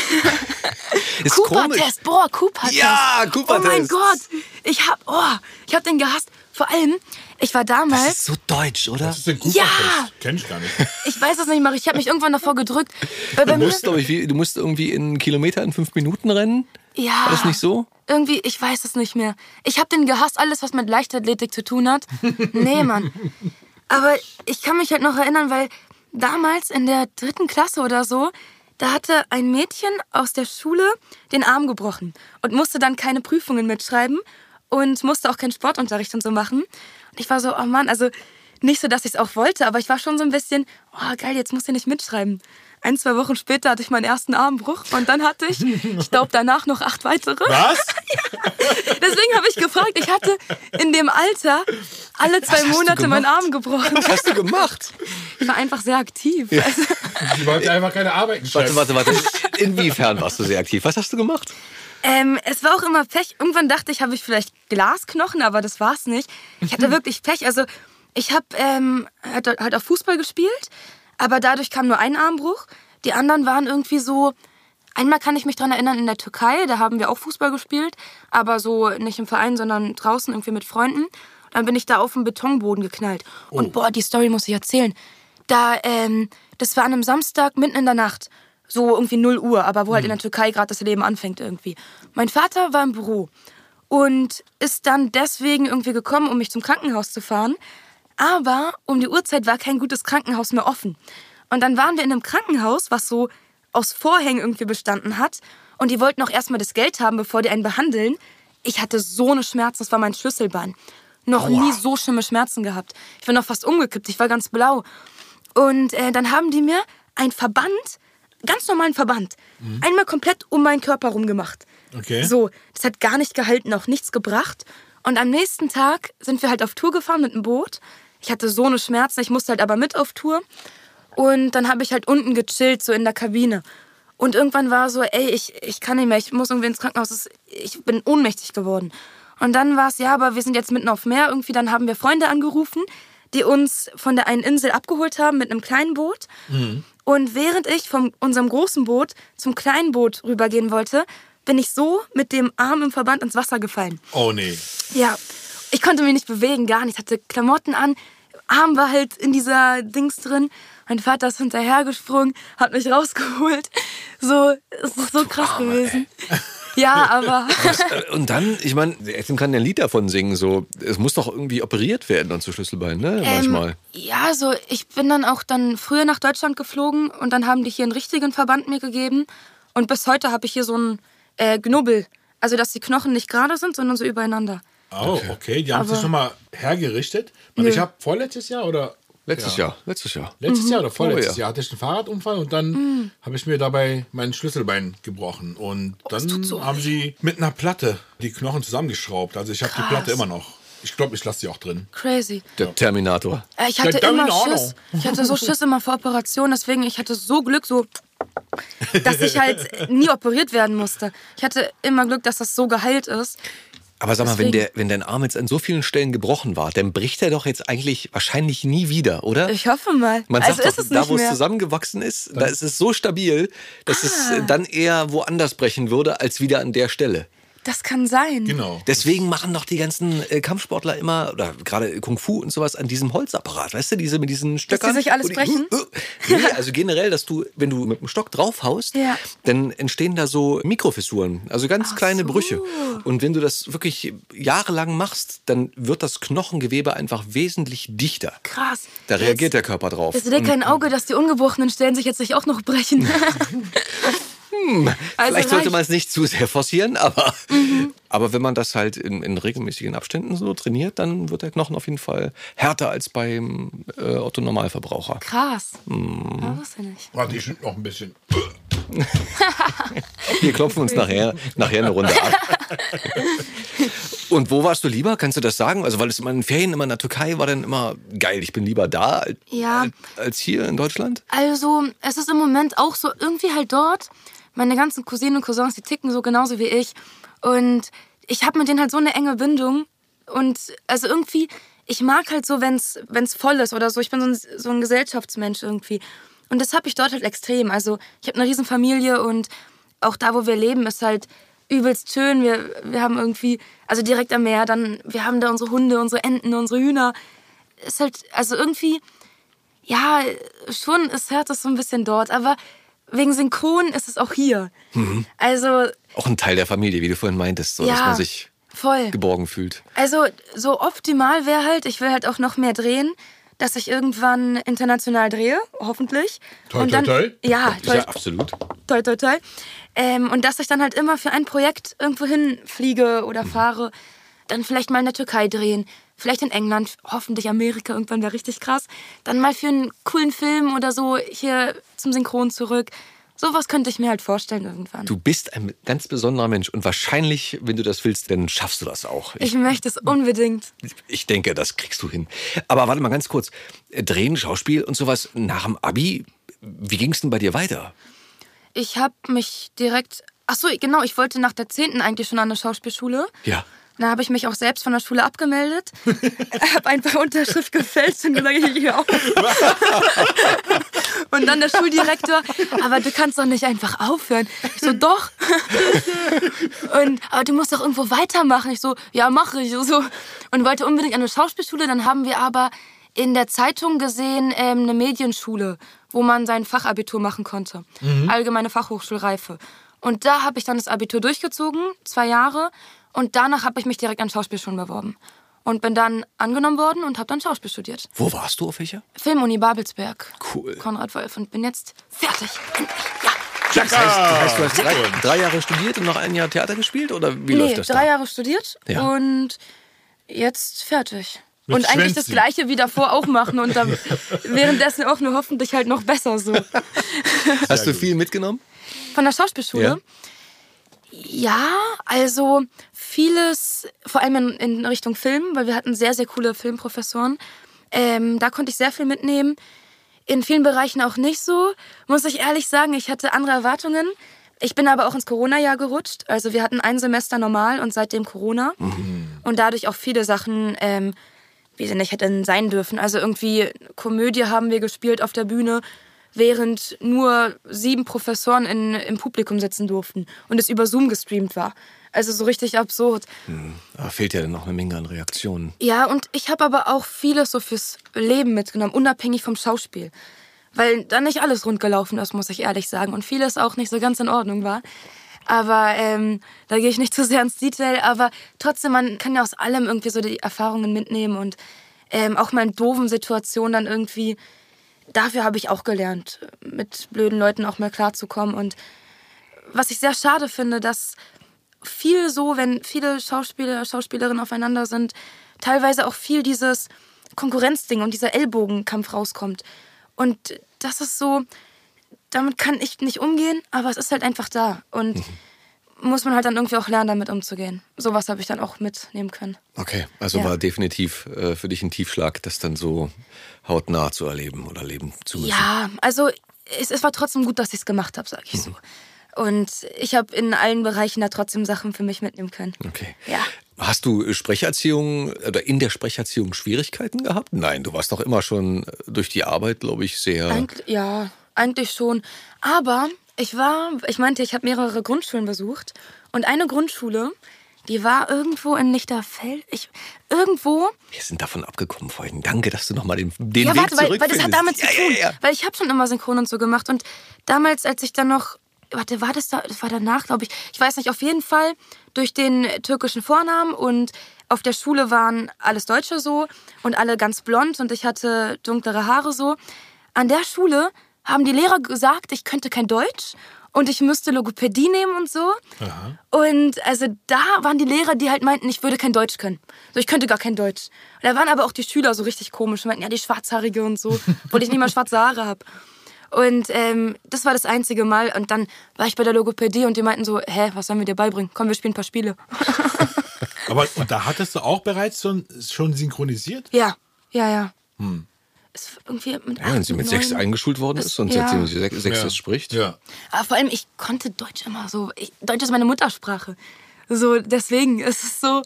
Ist. Cooper-Test, boah, Cooper-Test. Ja, Oh mein Cooper-Test. Gott, ich hab, oh, ich hab den gehasst. Vor allem, ich war Das damals, ist so deutsch, oder? Das ist ein Cooper Ja! Kenn ich gar nicht. ich weiß es nicht mehr, ich habe mich irgendwann davor gedrückt. Du musst, glaube ich, du musst irgendwie in Kilometer in fünf Minuten rennen. ja, War das nicht so? Irgendwie, ich weiß es nicht mehr. Ich habe den gehasst, alles, was mit Leichtathletik zu tun hat. Nee, Mann. Aber ich kann mich halt noch erinnern, weil damals in der dritten Klasse oder so, da hatte ein Mädchen aus der Schule den Arm gebrochen und musste dann keine Prüfungen mitschreiben und musste auch keinen Sportunterricht und so machen. Und ich war so, oh Mann, also nicht so, dass ich es auch wollte, aber ich war schon so ein bisschen, oh geil, jetzt muss ich nicht mitschreiben. Ein, zwei Wochen später hatte ich meinen ersten Armbruch und dann hatte ich, ich glaube, danach noch acht weitere. Was? Deswegen habe ich gefragt, ich hatte in dem Alter alle zwei Monate meinen? Arm gebrochen. Was hast du gemacht? Ich war einfach sehr aktiv. Also, Die wollte einfach keine Arbeiten schreiben. Warte, warte, warte. Inwiefern warst du sehr aktiv? Was hast du gemacht? ähm, es war auch immer Pech. Irgendwann dachte ich, habe ich vielleicht Glasknochen, aber das war's nicht. Ich hatte wirklich Pech. Also ich habe ähm, halt, halt auch Fußball gespielt, aber dadurch kam nur ein Armbruch. Die anderen waren irgendwie so. Einmal kann ich mich dran erinnern in der Türkei, da haben wir auch Fußball gespielt, aber so nicht im Verein, sondern draußen irgendwie mit Freunden. Dann bin ich da auf den Betonboden geknallt. Und boah, die Story muss ich erzählen. Da, ähm, das war an einem Samstag mitten in der Nacht. So irgendwie 0 Uhr, aber wo halt in der Türkei gerade das Leben anfängt irgendwie. Mein Vater war im Büro und ist dann deswegen irgendwie gekommen, um mich zum Krankenhaus zu fahren. Aber um die Uhrzeit war kein gutes Krankenhaus mehr offen. Und dann waren wir in einem Krankenhaus, was so aus Vorhängen irgendwie bestanden hat. Und die wollten auch erstmal das Geld haben, bevor die einen behandeln. Ich hatte so eine Schmerzen, das war mein Schlüsselbein. Noch nie so schlimme Schmerzen gehabt. Ich bin noch fast umgekippt, ich war ganz blau. Und äh, dann haben die mir einen Verband, ganz normalen Verband, einmal komplett um meinen Körper rum gemacht. Okay. So, das hat gar nicht gehalten, auch nichts gebracht. Und am nächsten Tag sind wir halt auf Tour gefahren mit dem Boot. Ich hatte so eine Schmerzen, ich musste halt aber mit auf Tour. Und dann habe ich halt unten gechillt, so in der Kabine. Und irgendwann war so, ey, ich, ich kann nicht mehr, ich muss irgendwie ins Krankenhaus. Ich bin ohnmächtig geworden. Und dann war es, ja, aber wir sind jetzt mitten auf Meer. Irgendwie, dann haben wir Freunde angerufen, die uns von der einen Insel abgeholt haben mit einem kleinen Boot. Und während ich von unserem großen Boot zum kleinen Boot rübergehen wollte, bin ich so mit dem Arm im Verband ins Wasser gefallen. Oh nee. Ja, ich konnte mich nicht bewegen, gar nicht. Ich hatte Klamotten an, Arm war halt in dieser Dings drin. Mein Vater ist hinterhergesprungen, hat mich rausgeholt. So, es ist so krass gewesen. Ja, aber Äh, Und dann, ich meine, Tim kann ja ein Lied davon singen, so, es muss doch irgendwie operiert werden dann zu Schlüsselbein, ne? Manchmal. Ähm, ja, so ich bin dann auch dann früher nach Deutschland geflogen und dann haben die hier einen richtigen Verband mir gegeben und bis heute habe ich hier so einen äh, Knubbel, also dass die Knochen nicht gerade sind, sondern so übereinander. Oh, okay. Die haben Aber- sich nochmal hergerichtet. Und ich habe vorletztes Jahr oder Letztes Ja. Jahr, letztes Jahr. Letztes Jahr oder vorletztes Oh, ja. Jahr hatte ich einen Fahrradunfall und dann habe ich mir dabei mein Schlüsselbein gebrochen. Und dann tut so haben sie mit einer Platte die Knochen zusammengeschraubt. Also ich habe die. Platte immer noch. Ich glaube, ich lasse sie auch drin. Crazy. Der Terminator. Äh, Ich hatte Der immer. Schiss. Ich hatte so Schiss immer vor Operationen, deswegen ich hatte so Glück, so dass ich halt nie operiert werden musste. Ich hatte immer Glück, dass das so geheilt ist. Aber sag mal, wenn, Deswegen- der, wenn dein Arm jetzt an so vielen Stellen gebrochen war, dann bricht er doch jetzt eigentlich wahrscheinlich nie wieder, oder? Ich hoffe mal. Man also sagt ist doch, es da nicht wo es mehr. Ah. zusammengewachsen ist, da ist es so stabil, dass es äh, dann eher woanders brechen würde, als wieder an der Stelle. Das kann sein. Genau. Deswegen machen doch die ganzen äh, Kampfsportler immer, oder gerade Kung Fu und sowas, an diesem Holzapparat. Weißt du, diese mit diesen Stöckern? sich alles wo die- brechen? Uh, uh. Nee, also generell, dass du, wenn du mit dem Stock draufhaust, Ja. dann entstehen da so Mikrofissuren, also ganz kleine Brüche. Und wenn du das wirklich jahrelang machst, dann wird das Knochengewebe einfach wesentlich dichter. Krass. Da reagiert der Körper drauf. Es seht kein Auge, dass die ungebrochenen Stellen sich jetzt nicht auch noch brechen. also Vielleicht sollte man es nicht zu sehr forcieren, aber, aber wenn man das halt in, in regelmäßigen Abständen so trainiert, dann wird der Knochen auf jeden Fall härter als beim äh, Otto Normalverbraucher. Krass. Mhm. Ja, wusste ich nicht. Warte, ich noch ein bisschen. Wir klopfen uns nachher, nachher eine Runde ab. Und wo warst du lieber? Kannst du das sagen? Also, weil es immer in Ferien immer in der Türkei war dann immer geil. Ich bin lieber da als, Ja. als hier in Deutschland. Also, es ist im Moment auch so irgendwie halt dort. Meine ganzen Cousinen und Cousins, die ticken so genauso wie ich. Und ich habe mit denen halt so eine enge Bindung. Und also irgendwie, ich mag halt so, wenn es voll ist oder so. Ich bin so ein, so ein Gesellschaftsmensch irgendwie. Und das habe ich dort halt extrem. Also, ich habe eine riesen Familie und auch da, wo wir leben, ist halt übelst schön. Wir, wir haben irgendwie, also direkt am Meer, dann, wir haben da unsere Hunde, unsere Enten, unsere Hühner. Ist halt, also irgendwie, ja, schon ist hört es so ein bisschen dort, aber wegen Synchron ist es auch hier. Also, Auch ein Teil der Familie, wie du vorhin meintest, so, dass Ja. man sich voll. geborgen fühlt. Also, so optimal wäre halt, ich will halt auch noch mehr drehen, dass ich irgendwann international drehe, hoffentlich. Toi, und dann, toi, toi. Ja, toi, Ja, absolut. toi, toi, toi. Ähm, und dass ich dann halt immer für ein Projekt irgendwo hinfliege oder fahre. Dann vielleicht mal in der Türkei drehen. Vielleicht in England, hoffentlich Amerika, irgendwann wäre richtig krass. Dann mal für einen coolen Film oder so hier zum Synchron zurück. Sowas könnte ich mir halt vorstellen irgendwann. Du bist ein ganz besonderer Mensch und wahrscheinlich, wenn du das willst, dann schaffst du das auch. ich möchte es unbedingt. Ich denke, das kriegst du hin. Aber warte mal ganz kurz. Drehen, Schauspiel und sowas nach dem Abi, wie ging es denn bei dir weiter? Ich habe mich direkt. Ach so, genau, ich wollte nach der 10. eigentlich schon an eine Schauspielschule. Ja. Da habe ich mich auch selbst von der Schule abgemeldet. habe einfach Unterschrift gefälscht und gesagt, ich gehe auf. Und dann der Schuldirektor, aber du kannst doch nicht einfach aufhören. Ich so, doch. Und, aber du musst doch irgendwo weitermachen. Ich so, ja, mache ich. So. Und wollte unbedingt an eine Schauspielschule. Dann haben wir aber in der Zeitung gesehen, ähm, eine Medienschule, wo man sein Fachabitur machen konnte. Allgemeine Fachhochschulreife. Und da habe ich dann das Abitur durchgezogen, zwei Jahre. Und danach habe ich mich direkt an Schauspielschulen beworben. Und bin dann angenommen worden und habe dann Schauspiel studiert. Wo warst du auf welcher? Filmuni Babelsberg. Cool. Konrad Wolf. Und bin jetzt fertig. Endlich. Ja. Das heißt, das heißt, du hast drei, drei Jahre studiert und noch ein Jahr Theater gespielt? Oder wie nee, läuft das drei da? Jahre studiert Ja. und jetzt fertig. Mit und eigentlich das Schwänzchen. Gleiche wie davor auch machen und dann währenddessen auch nur hoffentlich halt noch besser so. Hast du viel mitgenommen? Von der Schauspielschule? Ja, also vieles, vor allem in, in Richtung Film, weil wir hatten sehr, sehr coole Filmprofessoren. Ähm, da konnte ich sehr viel mitnehmen. In vielen Bereichen auch nicht so. Muss ich ehrlich sagen, ich hatte andere Erwartungen. Ich bin aber auch ins Corona-Jahr gerutscht. Also wir hatten ein Semester normal und seitdem Corona. Und dadurch auch viele Sachen, ähm, wie sie nicht hätten sein dürfen. Also irgendwie Komödie haben wir gespielt auf der Bühne, während nur sieben Professoren in, im Publikum sitzen durften und es über Zoom gestreamt war. Also so richtig absurd. Da fehlt ja dann noch eine Menge an Reaktionen. Ja, und ich habe aber auch vieles so fürs Leben mitgenommen, unabhängig vom Schauspiel. Weil da nicht alles rund gelaufen ist, muss ich ehrlich sagen. Und vieles auch nicht so ganz in Ordnung war. Aber ähm, da gehe ich nicht zu sehr ins Detail. Aber trotzdem, man kann ja aus allem irgendwie so die Erfahrungen mitnehmen und ähm, auch mal in doofen Situationen dann irgendwie. Dafür habe ich auch gelernt, mit blöden Leuten auch mal klarzukommen. Und was ich sehr schade finde, dass viel so, wenn viele Schauspieler, Schauspielerinnen aufeinander sind, teilweise auch viel dieses Konkurrenzding und dieser Ellbogenkampf rauskommt. Und das ist so, damit kann ich nicht umgehen, aber es ist halt einfach da. Und muss man halt dann irgendwie auch lernen, damit umzugehen. Sowas habe ich dann auch mitnehmen können. Okay, also Ja. war definitiv äh, für dich ein Tiefschlag, das dann so hautnah zu erleben oder leben zu müssen. Ja, also es, es war trotzdem gut, dass ich es gemacht habe, sag ich so. Und ich habe in allen Bereichen da trotzdem Sachen für mich mitnehmen können. Okay. Ja. Hast du Sprecherziehung oder in der Sprecherziehung Schwierigkeiten gehabt? Nein, du warst doch immer schon durch die Arbeit, glaube ich, sehr. Eig ja, eigentlich schon. Aber ich war, ich meinte, ich habe mehrere Grundschulen besucht Und eine Grundschule, die war irgendwo in Lichterfeld. Ich, irgendwo. Wir sind davon abgekommen vorhin. Danke, dass du nochmal den, den ja, Weg warte, weil, weil das hat damit zu tun. ja, ja. Weil ich habe schon immer Synchron und so gemacht. Und damals, als ich dann noch. Warte, war das da? Das war danach, glaube ich. Ich weiß nicht, auf jeden Fall durch den türkischen Vornamen und auf der Schule waren alles Deutsche so und alle ganz blond und ich hatte dunklere Haare so. An der Schule haben die Lehrer gesagt, ich könnte kein Deutsch und ich müsste Logopädie nehmen und so. Und also da waren die Lehrer, die halt meinten, ich würde kein Deutsch können. So, ich könnte gar kein Deutsch. Und da waren aber auch die Schüler so richtig komisch. und meinten, ja, die Schwarzhaarige und so, obwohl ich nicht mal schwarze Haare habe. Und ähm, das war das einzige Mal. Und dann war ich bei der Logopädie und die meinten so, hä, was sollen wir dir beibringen? Komm, wir spielen ein paar Spiele. Aber und da hattest du auch bereits schon, schon synchronisiert? Ja, ja, ja. Ist irgendwie mit Ja, wenn sie mit sechs eingeschult worden ist und Ja. seitdem sie sech- sechstes spricht. Ja. Aber vor allem, ich konnte Deutsch immer so. Ich, Deutsch ist meine Muttersprache. So, deswegen, es ist so,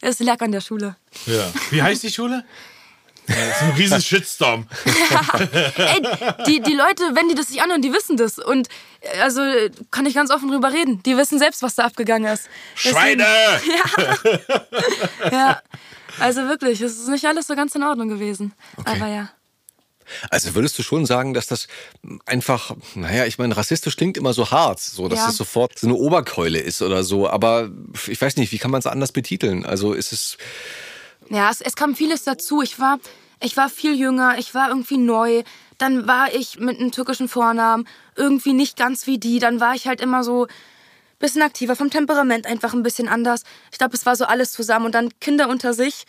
es lag an der Schule. ja. Wie heißt die Schule? Ja, das ist ein riesen Shitstorm. Ey, die, die Leute, wenn die das sich anhören, die wissen das. Und also kann ich ganz offen drüber reden. Die wissen selbst, was da abgegangen ist. Deswegen- Schweine! Ja. Also wirklich, es ist nicht alles so ganz in Ordnung gewesen. Aber ja. Also würdest du schon sagen, dass das einfach, naja, ich meine, rassistisch klingt immer so hart, so dass Ja. es sofort so eine Oberkeule ist oder so, aber ich weiß nicht, wie kann man es anders betiteln? Also ist es, Ja, es, es kam vieles dazu. Ich war, ich war viel jünger, ich war irgendwie neu. Dann war ich mit einem türkischen Vornamen irgendwie nicht ganz wie die. Dann war ich halt immer so bisschen aktiver, vom Temperament einfach ein bisschen anders. Ich glaube, es war so alles zusammen und dann Kinder unter sich.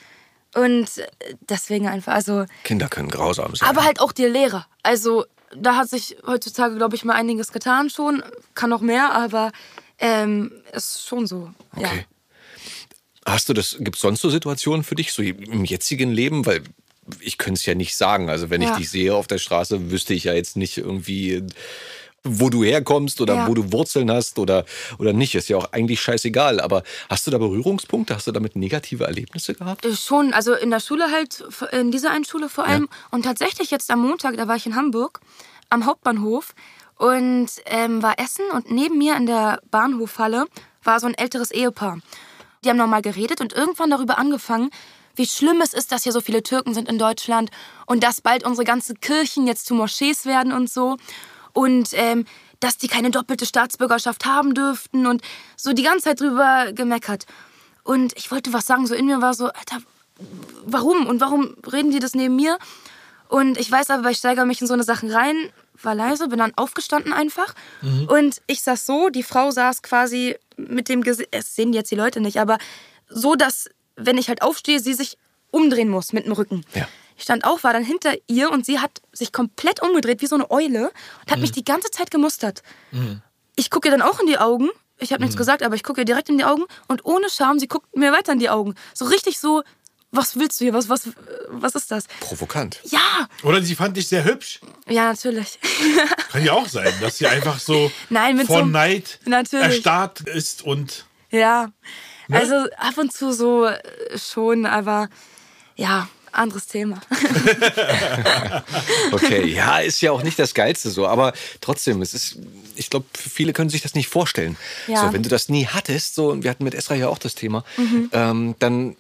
Und äh, deswegen einfach, also. Kinder können grausam sein. Aber halt auch die Lehrer. Also da hat sich heutzutage, glaube ich, mal einiges getan schon. Kann noch mehr, aber ähm, ist schon so. Ja. Okay. Hast du das, gibt es sonst so Situationen für dich, so im jetzigen Leben? Weil ich könnte es ja nicht sagen. Also wenn Ja. ich dich sehe auf der Straße, wüsste ich ja jetzt nicht irgendwie, wo du herkommst oder Ja. wo du Wurzeln hast oder, oder nicht. Ist ja auch eigentlich scheißegal. Aber hast du da Berührungspunkte? Hast du damit negative Erlebnisse gehabt? Äh, Schon, also in der Schule halt, in dieser einen Schule vor allem. Und tatsächlich jetzt am Montag, da war ich in Hamburg, am Hauptbahnhof und ähm, war essen und neben mir in der Bahnhofhalle war so ein älteres Ehepaar. Die haben nochmal geredet und irgendwann darüber angefangen, wie schlimm es ist, dass hier so viele Türken sind in Deutschland und dass bald unsere ganzen Kirchen jetzt zu Moschees werden und so. Und ähm, dass die keine doppelte Staatsbürgerschaft haben dürften und so die ganze Zeit drüber gemeckert. Und ich wollte was sagen, so in mir war so, Alter, warum? Und warum reden die das neben mir? Und ich weiß aber, ich steigere mich in so eine Sachen rein, war leise, bin dann aufgestanden einfach. Und ich saß so, die Frau saß quasi mit dem Gesicht, es sehen jetzt die Leute nicht, aber so, dass, wenn ich halt aufstehe, sie sich umdrehen muss mit dem Rücken. Ja. Ich stand auf, war dann hinter ihr und sie hat sich komplett umgedreht, wie so eine Eule, und hat mich die ganze Zeit gemustert. Ich gucke ihr dann auch in die Augen. Ich habe nichts gesagt, aber ich gucke ihr direkt in die Augen und ohne Scham, sie guckt mir weiter in die Augen. So richtig so, was willst du hier? Was, was, was ist das? Provokant. Ja, Oder sie fand dich sehr hübsch. ja, natürlich. Kann ja auch sein, dass sie einfach so Nein, mit vor so- Neid Natürlich. erstarrt ist und ja. Ne? Also ab und zu so schon, aber ja, anderes Thema. Okay, ja, ist ja auch nicht das Geilste so, aber trotzdem, es ist, ich glaube, viele können sich das nicht vorstellen. Ja. So, wenn du das nie hattest, so, und wir hatten mit Esra ja auch das Thema, ähm, dann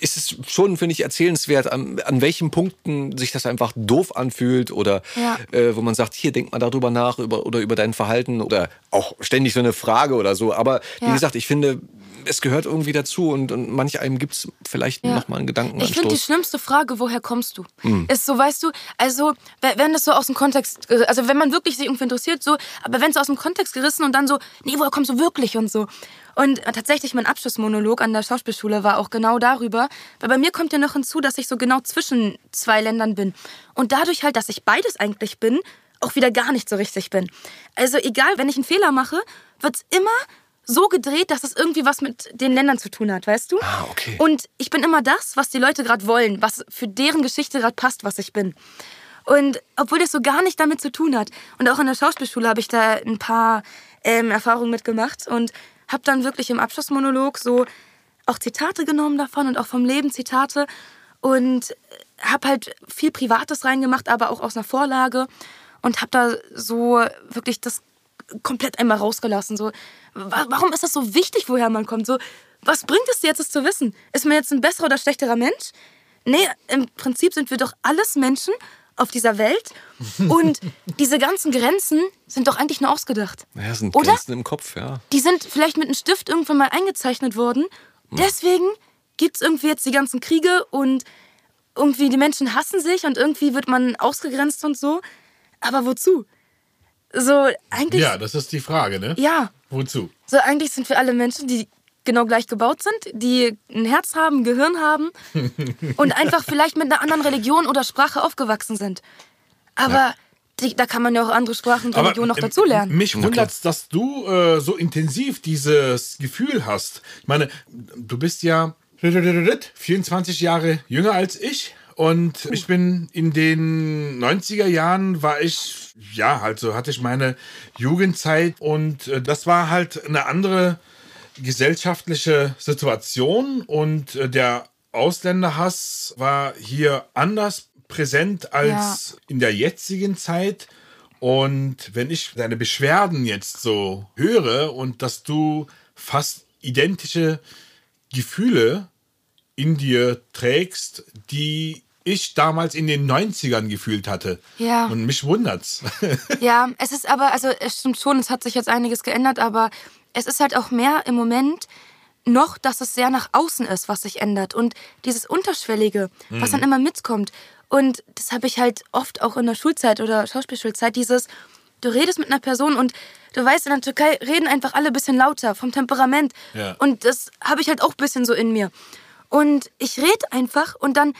ist es schon, finde ich, erzählenswert, an, an welchen Punkten sich das einfach doof anfühlt oder Ja. äh, wo man sagt, hier, denk mal darüber nach über, oder über dein Verhalten oder auch ständig so eine Frage oder so. Aber wie Ja. gesagt, ich finde, es gehört irgendwie dazu und, und manch einem gibt es vielleicht Ja. noch mal einen Gedankenanstoß. Ich finde die schlimmste Frage, woher kommst du? Hm. Ist so, weißt du, also we- wenn das so aus dem Kontext, also wenn man wirklich sich irgendwie interessiert, so, aber wenn es aus dem Kontext gerissen und dann so, nee, woher kommst du wirklich und so. Und tatsächlich mein Abschlussmonolog an der Schauspielschule war auch genau darüber, weil bei mir kommt ja noch hinzu, dass ich so genau zwischen zwei Ländern bin. Und dadurch halt, dass ich beides eigentlich bin, auch wieder gar nicht so richtig bin. Also egal, wenn ich einen Fehler mache, wird's immer so gedreht, dass es irgendwie was mit den Ländern zu tun hat, weißt du? Ah, okay. Und ich bin immer das, was die Leute gerade wollen, was für deren Geschichte gerade passt, was ich bin. Und obwohl das so gar nicht damit zu tun hat. Und auch in der Schauspielschule habe ich da ein paar ähm, Erfahrungen mitgemacht und habe dann wirklich im Abschlussmonolog so auch Zitate genommen davon und auch vom Leben Zitate und habe halt viel Privates reingemacht, aber auch aus einer Vorlage und habe da so wirklich das komplett einmal rausgelassen. So, wa- warum ist das so wichtig, woher man kommt? So, was bringt es dir jetzt, es zu wissen? Ist man jetzt ein besserer oder schlechterer Mensch? Nee, im Prinzip sind wir doch alles Menschen auf dieser Welt. Und diese ganzen Grenzen sind doch eigentlich nur ausgedacht. Ja, sind Oder? Grenzen im Kopf, ja. Die sind vielleicht mit einem Stift irgendwann mal eingezeichnet worden. Deswegen gibt es irgendwie jetzt die ganzen Kriege und irgendwie die Menschen hassen sich und irgendwie wird man ausgegrenzt und so. Aber wozu? So, eigentlich. Ja, das ist die Frage, ne? ja. Wozu? So, eigentlich sind wir alle Menschen, die genau gleich gebaut sind, die ein Herz haben, ein Gehirn haben und einfach vielleicht mit einer anderen Religion oder Sprache aufgewachsen sind. Aber die, da kann man ja auch andere Sprachen und Religionen noch ähm, dazulernen. Mich wundert's, dass du äh, so intensiv dieses Gefühl hast. Ich meine, du bist ja 24 Jahre jünger als ich. Und ich bin in den 90er Jahren war ich, ja, also hatte ich meine Jugendzeit und äh, das war halt eine andere gesellschaftliche Situation und äh, der Ausländerhass war hier anders präsent als in der jetzigen Zeit. Und wenn ich deine Beschwerden jetzt so höre und dass du fast identische Gefühle in dir trägst, die ich damals in den 90ern gefühlt hatte. Ja. Und mich wundert's. Ja, es ist aber, also es stimmt schon, es hat sich jetzt einiges geändert, aber es ist halt auch mehr im Moment noch, dass es sehr nach außen ist, was sich ändert. Und dieses Unterschwellige, was dann immer mitkommt. Und das habe ich halt oft auch in der Schulzeit oder Schauspielschulzeit, dieses, du redest mit einer Person und du weißt, in der Türkei reden einfach alle ein bisschen lauter vom Temperament. Ja. Und das habe ich halt auch ein bisschen so in mir. Und ich rede einfach und dann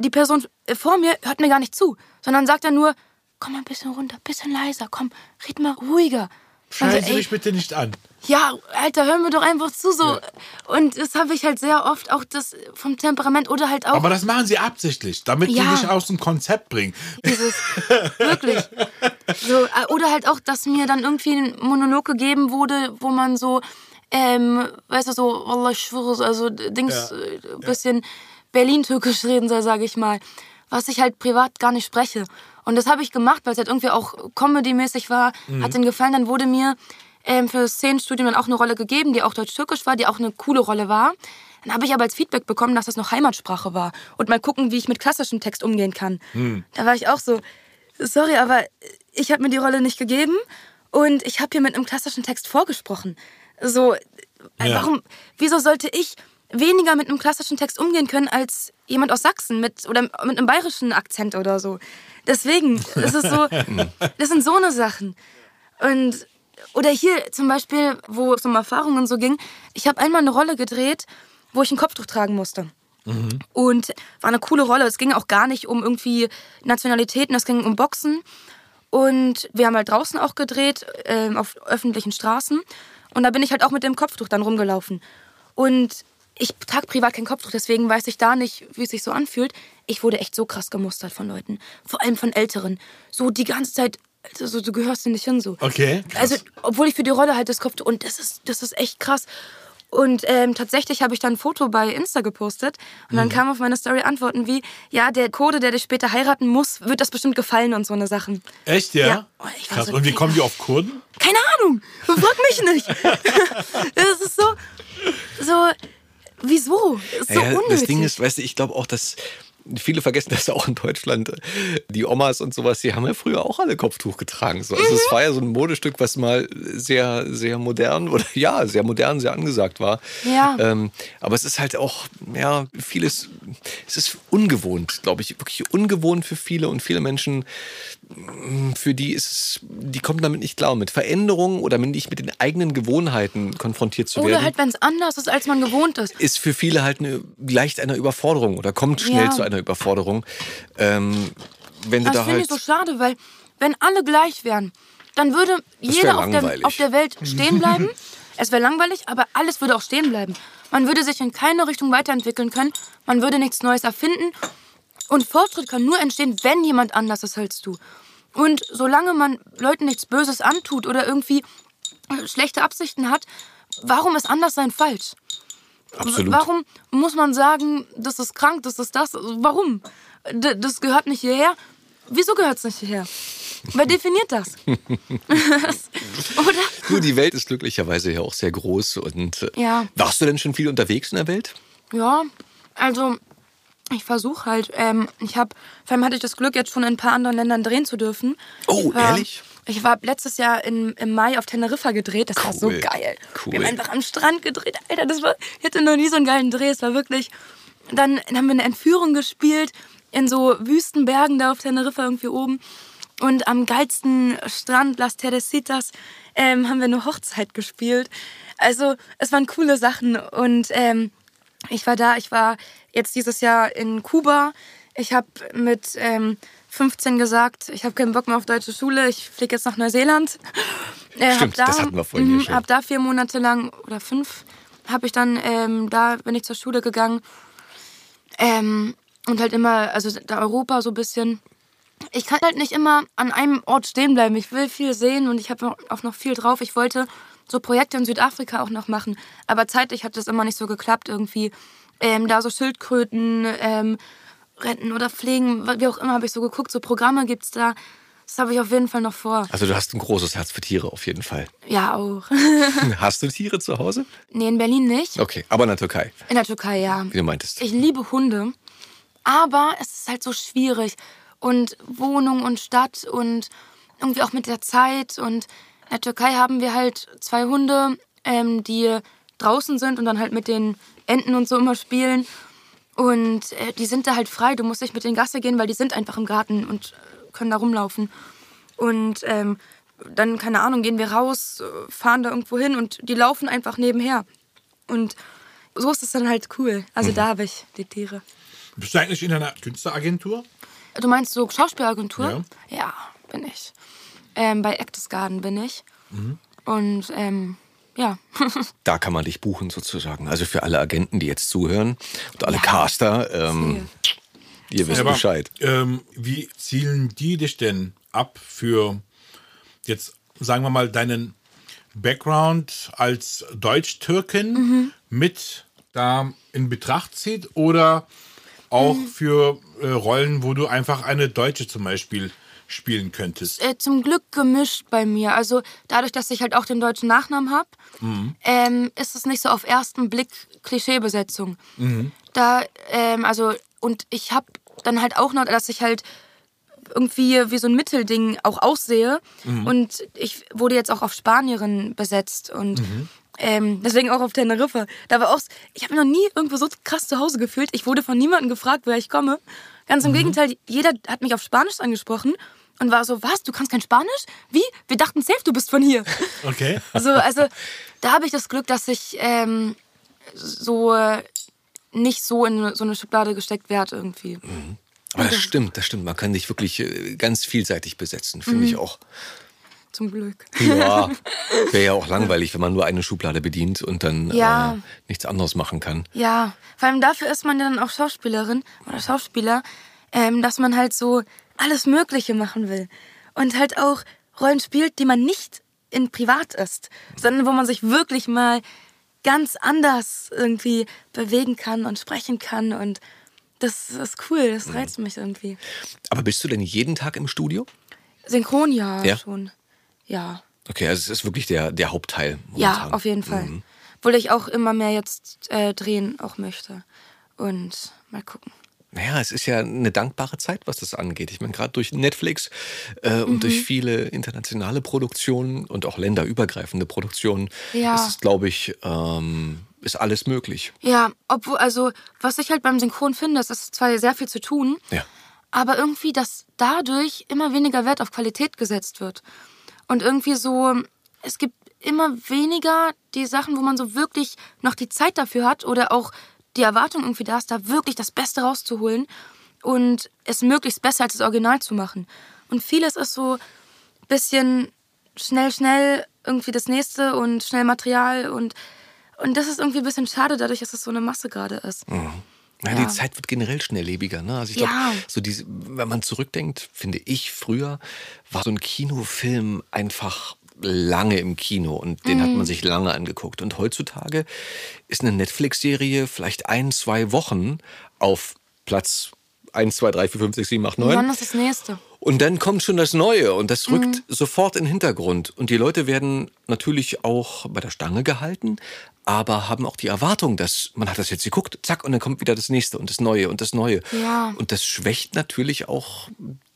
die Person vor mir hört mir gar nicht zu, sondern sagt dann nur, komm mal ein bisschen runter, bisschen leiser, komm, red mal ruhiger. Scheiße ey, mich bitte nicht an. ja, Alter, hör mir doch einfach zu so. Und das habe ich halt sehr oft auch das vom Temperament oder halt auch Aber das machen sie absichtlich, damit Ja. die dich aus dem Konzept bringen. dieses wirklich so äh, oder halt auch, dass mir dann irgendwie ein Monolog gegeben wurde, wo man so ähm, weißt du so, Wallah, ich schwöre, also Dings äh, bisschen Berlin-türkisch reden soll, sage ich mal, was ich halt privat gar nicht spreche. Und das habe ich gemacht, weil es halt irgendwie auch Comedy-mäßig war, hat ihnen gefallen. Dann wurde mir ähm, für das Szenenstudium dann auch eine Rolle gegeben, die auch deutsch-türkisch war, die auch eine coole Rolle war. Dann habe ich aber als Feedback bekommen, dass das noch Heimatsprache war. Und mal gucken, wie ich mit klassischem Text umgehen kann. Da war ich auch so, sorry, aber ich habe mir die Rolle nicht gegeben und ich habe hier mit einem klassischen Text vorgesprochen. So, äh, Ja. warum, wieso sollte ich weniger mit einem klassischen Text umgehen können als jemand aus Sachsen mit oder mit einem bayerischen Akzent oder so? Deswegen, das ist so, das sind so eine Sachen. Und oder hier zum Beispiel, wo es um Erfahrungen so ging, ich habe einmal eine Rolle gedreht, wo ich ein Kopftuch tragen musste. Und war eine coole Rolle. Es ging auch gar nicht um irgendwie Nationalitäten, es ging um Boxen. Und wir haben halt draußen auch gedreht, ähm, auf öffentlichen Straßen. Und da bin ich halt auch mit dem Kopftuch dann rumgelaufen. Und ich trage privat kein Kopftuch, deswegen weiß ich da nicht, wie es sich so anfühlt. Ich wurde echt so krass gemustert von Leuten. Vor allem von Älteren. So die ganze Zeit, also, du gehörst hier nicht hin so. Okay, krass. Also, obwohl ich für die Rolle halt das Kopftuch. Und das ist, das ist echt krass. Und ähm, tatsächlich habe ich dann ein Foto bei Insta gepostet und Mhm. dann kam auf meine Story Antworten wie, ja, der Code, der dich später heiraten muss, wird das bestimmt gefallen und so eine Sachen. Echt, ja? Ja. Oh, Krass. so, Und wie kommen die auf Kurden? Keine Ahnung, frag mich nicht. das ist so, so, wieso? Das ist so Ja, unnötig. das Ding ist, weißt du, ich glaube auch, dass viele vergessen das auch in Deutschland. Die Omas und sowas, die haben ja früher auch alle Kopftuch getragen. So. Also es war ja so ein Modestück, was mal sehr, sehr modern oder ja, sehr modern, sehr angesagt war. Ja. Ähm, aber es ist halt auch, ja, vieles, es ist ungewohnt, glaube ich, wirklich ungewohnt für viele und viele Menschen, mh, für die ist es, die kommen damit nicht klar, mit Veränderungen oder nicht mit den eigenen Gewohnheiten konfrontiert zu werden Oder halt, wenn es anders ist, als man gewohnt ist. ist für viele halt eine, leicht einer Überforderung oder kommt schnell Ja. zu einer Überforderung. Ähm, wenn du Das da finde halt. ich so schade, weil wenn alle gleich wären, dann würde jeder auf der, auf der Welt stehen bleiben. es wäre langweilig, aber alles würde auch stehen bleiben. Man würde sich in keine Richtung weiterentwickeln können. Man würde nichts Neues erfinden. Und Fortschritt kann nur entstehen, wenn jemand anders ist als du. Und solange man Leuten nichts Böses antut oder irgendwie schlechte Absichten hat, warum ist Anderssein falsch? Absolut. Warum muss man sagen, das ist krank, das ist das? Warum? D das gehört nicht hierher. Wieso gehört es nicht hierher? Wer definiert das? Oder? Du, die Welt ist glücklicherweise ja auch sehr groß. Und äh, Ja. warst du denn schon viel unterwegs in der Welt? Ja, also ich versuche halt. Ähm, ich habe, vor allem hatte ich das Glück, jetzt schon in ein paar anderen Ländern drehen zu dürfen. Oh, war, ehrlich? Ich war letztes Jahr in, im Mai auf Teneriffa gedreht. Das war so Cool. geil. Cool. Wir haben einfach am Strand gedreht. Alter, das war, ich hatte noch nie so einen geilen Dreh. Es war wirklich. Dann haben wir eine Entführung gespielt in so Wüstenbergen da auf Teneriffa irgendwie oben. Und am geilsten Strand Las Teresitas ähm, haben wir eine Hochzeit gespielt. Also es waren coole Sachen und ähm, ich war da, ich war jetzt dieses Jahr in Kuba. Ich habe mit ähm, 15 gesagt, ich habe keinen Bock mehr auf deutsche Schule, ich fliege jetzt nach Neuseeland. Äh, Stimmt, hab das hatten wir vorhin hier mhm, schon. Hab da vier Monate lang oder fünf habe ich dann, ähm, da bin ich zur Schule gegangen. Ähm, und halt immer, also da Europa so ein bisschen. Ich kann halt nicht immer an einem Ort stehen bleiben. Ich will viel sehen und ich habe auch noch viel drauf. Ich wollte so Projekte in Südafrika auch noch machen. Aber zeitlich hat das immer nicht so geklappt irgendwie. Ähm, da so Schildkröten ähm, retten oder pflegen, wie auch immer, habe ich so geguckt. So Programme gibt's da. Das habe ich auf jeden Fall noch vor. Also du hast ein großes Herz für Tiere auf jeden Fall. Ja, auch. Hast du Tiere zu Hause? nee, in Berlin nicht. Okay, aber in der Türkei, In der Türkei, ja. wie du meintest. Ich liebe Hunde, aber es ist halt so schwierig. Und Wohnung und Stadt und irgendwie auch mit der Zeit. Und in der Türkei haben wir halt zwei Hunde, ähm, die draußen sind und dann halt mit den Enten und so immer spielen. Und äh, die sind da halt frei. Du musst nicht mit den Gasse gehen, weil die sind einfach im Garten und äh, können da rumlaufen. Und ähm, dann, keine Ahnung, gehen wir raus, äh, fahren da irgendwo hin und die laufen einfach nebenher. Und so ist es dann halt cool. Also da habe ich die Tiere. Bist du eigentlich in einer Künstleragentur? Du meinst so Schauspielagentur? Ja. Ja, bin ich. Ähm, bei Actors Garden bin ich. Und ähm, ja. Da kann man dich buchen sozusagen. Also für alle Agenten, die jetzt zuhören und alle Caster, ähm, ihr wisst Aber, Bescheid. Ähm, wie zielen die dich denn ab für jetzt, sagen wir mal, deinen Background als Deutsch-Türkin mit da in Betracht zieht oder auch für äh, Rollen, wo du einfach eine Deutsche zum Beispiel spielen könntest? äh, zum Glück gemischt bei mir. Also dadurch, dass ich halt auch den deutschen Nachnamen habe, ähm, ist es nicht so auf ersten Blick Klischeebesetzung. Da, ähm, also, und ich habe dann halt auch noch, dass ich halt irgendwie wie so ein Mittelding auch aussehe. Und ich wurde jetzt auch auf Spanierin besetzt und ähm, deswegen auch auf Teneriffa. Da war auch, ich habe mich noch nie irgendwo so krass zu Hause gefühlt. Ich wurde von niemandem gefragt, woher ich komme. Ganz im Gegenteil, jeder hat mich auf Spanisch angesprochen und war so, was, du kannst kein Spanisch? Wie? Wir dachten safe, du bist von hier. Okay. So, also da habe ich das Glück, dass ich ähm, so äh, nicht so in so eine Schublade gesteckt werde irgendwie. Aber das stimmt, das stimmt. Man kann dich wirklich äh, ganz vielseitig besetzen, finde ich auch. Zum Glück. Ja, wäre ja auch langweilig, wenn man nur eine Schublade bedient und dann Ja. äh, nichts anderes machen kann. Ja, vor allem dafür ist man ja dann auch Schauspielerin oder Schauspieler, ähm, dass man halt so alles Mögliche machen will. Und halt auch Rollen spielt, die man nicht in privat ist, sondern wo man sich wirklich mal ganz anders irgendwie bewegen kann und sprechen kann. Und das ist cool, das reizt mich irgendwie. Aber bist du denn jeden Tag im Studio? Synchron ja, Ja? schon. Ja. Okay, also es ist wirklich der, der Hauptteil. Ja, momentan. auf jeden Fall. Obwohl ich auch immer mehr jetzt äh, drehen auch möchte. Und mal gucken. Naja, es ist ja eine dankbare Zeit, was das angeht. Ich meine, gerade durch Netflix äh, und Mhm. durch viele internationale Produktionen und auch länderübergreifende Produktionen Ja. ist es, glaube ich, ähm, ist alles möglich. Ja, obwohl, also, was ich halt beim Synchron finde, ist, es ist zwar sehr viel zu tun, Ja. aber irgendwie, dass dadurch immer weniger Wert auf Qualität gesetzt wird. Und irgendwie so, es gibt immer weniger die Sachen, wo man so wirklich noch die Zeit dafür hat oder auch die Erwartung irgendwie da ist, da wirklich das Beste rauszuholen und es möglichst besser als das Original zu machen. Und vieles ist so ein bisschen schnell, schnell irgendwie das nächste und schnell Material und, und das ist irgendwie ein bisschen schade, dadurch, dass es so eine Masse gerade ist. Ja, Ja. Die Zeit wird generell schnelllebiger. Ne? Also ich glaube, Ja. so diese, wenn man zurückdenkt, finde ich, früher war so ein Kinofilm einfach lange im Kino und den Mhm. hat man sich lange angeguckt. Und heutzutage ist eine Netflix-Serie vielleicht ein, zwei Wochen auf Platz 1, 2, 3, 4, 5, 6, 7, 8, Und 9. dann ist das nächste. Und dann kommt schon das Neue und das rückt sofort in den Hintergrund. Und die Leute werden natürlich auch bei der Stange gehalten, aber haben auch die Erwartung, dass man hat das jetzt geguckt, zack, und dann kommt wieder das Nächste und das Neue und das Neue. Ja. Und das schwächt natürlich auch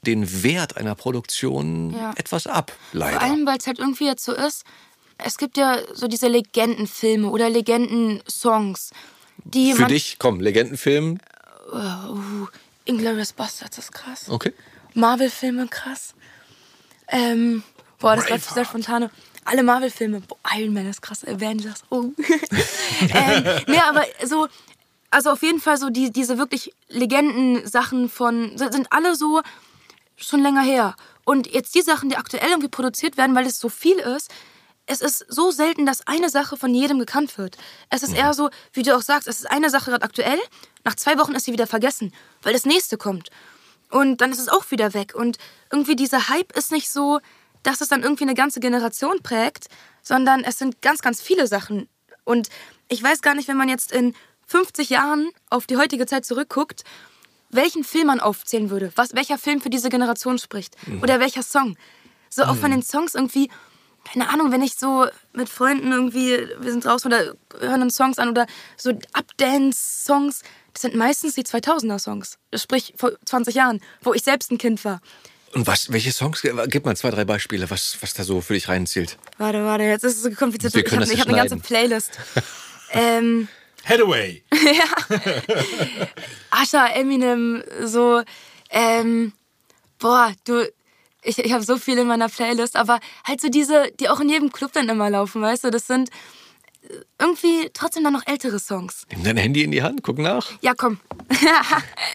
den Wert einer Produktion Ja. etwas ab, leider. Vor allem, weil es halt irgendwie jetzt so ist, es gibt ja so diese Legendenfilme oder Legendensongs, die Für dich, komm, Legendenfilm. Uh, Inglourious Bastards ist krass. Okay. Marvel-Filme krass. Ähm, boah, das war Braveheart. sehr spontane. Alle Marvel-Filme. Boah, Iron Man ist krass. Avengers. Oh. ähm, nee, aber so, also auf jeden Fall so die, diese wirklich Legenden-Sachen von, sind alle so schon länger her. Und jetzt die Sachen, die aktuell irgendwie produziert werden, weil es so viel ist, es ist so selten, dass eine Sache von jedem gekannt wird. Es ist eher so, wie du auch sagst, es ist eine Sache gerade aktuell, nach zwei Wochen ist sie wieder vergessen, weil das nächste kommt. Und dann ist es auch wieder weg. Und irgendwie dieser Hype ist nicht so, dass es dann irgendwie eine ganze Generation prägt, sondern es sind ganz, ganz viele Sachen. Und ich weiß gar nicht, wenn man jetzt in 50 Jahren auf die heutige Zeit zurückguckt, welchen Film man aufzählen würde, was, welcher Film für diese Generation spricht oder welcher Song. So auch von den Songs irgendwie, keine Ahnung, wenn ich so mit Freunden irgendwie, wir sind draußen oder hören uns Songs an oder so Updance-Songs, das sind meistens die 2000er-Songs. Sprich vor 20 Jahren, wo ich selbst ein Kind war. Und was, welche Songs? Gib mal zwei, drei Beispiele, was, was da so für dich reinzählt. Warte, warte, jetzt ist es so kompliziert. Wir Ich können habe das hab eine ganze. Playlist. ähm, Hathaway. Asha, Eminem, so, ähm, boah, du, ich, ich habe so viel in meiner Playlist, aber halt so diese, die auch in jedem Club dann immer laufen, weißt du, das sind äh, irgendwie trotzdem dann noch ältere Songs. Nimm dein Handy in die Hand, guck nach. Ja, komm.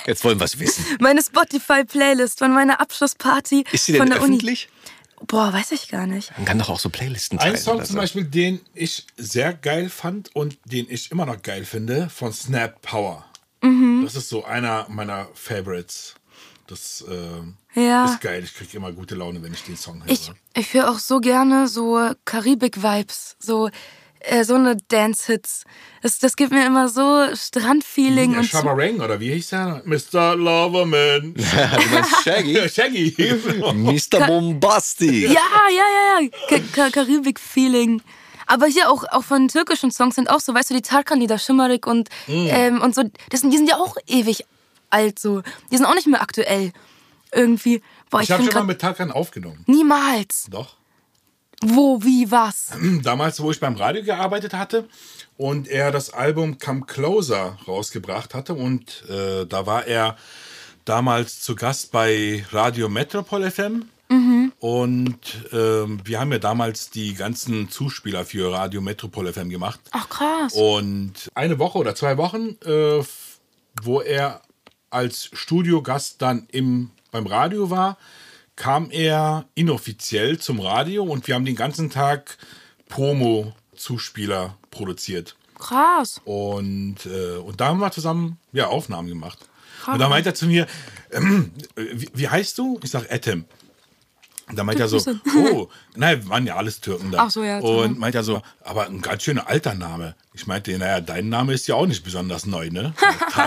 Jetzt wollen wir es wissen. Meine Spotify-Playlist von meiner Abschlussparty Ist sie denn von der öffentlich? Uni. Boah, weiß ich gar nicht. Man kann doch auch so Playlisten teilen. Ein Song zum so. Beispiel, den ich sehr geil fand und den ich immer noch geil finde, von Snap Power. Mhm. Das ist so einer meiner Favorites. Das äh, Ja. ist geil. Ich kriege immer gute Laune, wenn ich den Song höre. Ich, ich höre auch so gerne so Karibik-Vibes, so, äh, so eine Dance-Hits. Das, das gibt mir immer so Strandfeeling ja, und Rank, oder wie hieß der? Mr. Loverman. du meinst Shaggy? Shaggy. Mr. Bombastic. Ja, ja, ja, ja. Ka Ka Karibik-Feeling. Aber hier auch, auch von türkischen Songs sind auch so, weißt du, die Tarkan-Lieder, Schimmerik und, Mm. ähm, und so, das sind, die sind ja auch ewig alt so. Die sind auch nicht mehr aktuell. Irgendwie. Boah, ich, Ich habe schon mal mit Tarkan aufgenommen. niemals. Doch. Wo, wie, was? Damals, wo ich beim Radio gearbeitet hatte und er das Album Come Closer rausgebracht hatte. Und äh, da war er damals zu Gast bei Radio Metropol FM. Und ähm, wir haben ja damals die ganzen Zuspieler für Radio Metropol FM gemacht. Ach, krass. Und eine Woche oder zwei Wochen, äh, wo er als Studiogast dann im, beim Radio war, kam er inoffiziell zum Radio und wir haben den ganzen Tag Promo-Zuspieler produziert. Krass. Und, äh, und da haben wir zusammen ja, Aufnahmen gemacht. Und da meint er zu mir, ähm, wie, wie heißt du? Ich sag Etem. Und da meint er so, oh, nein, waren ja alles Türken da. Ach so, ja. Und meint er so, aber ein ganz schöner alter Name. Ich meinte, naja, dein Name ist ja auch nicht besonders neu, ne?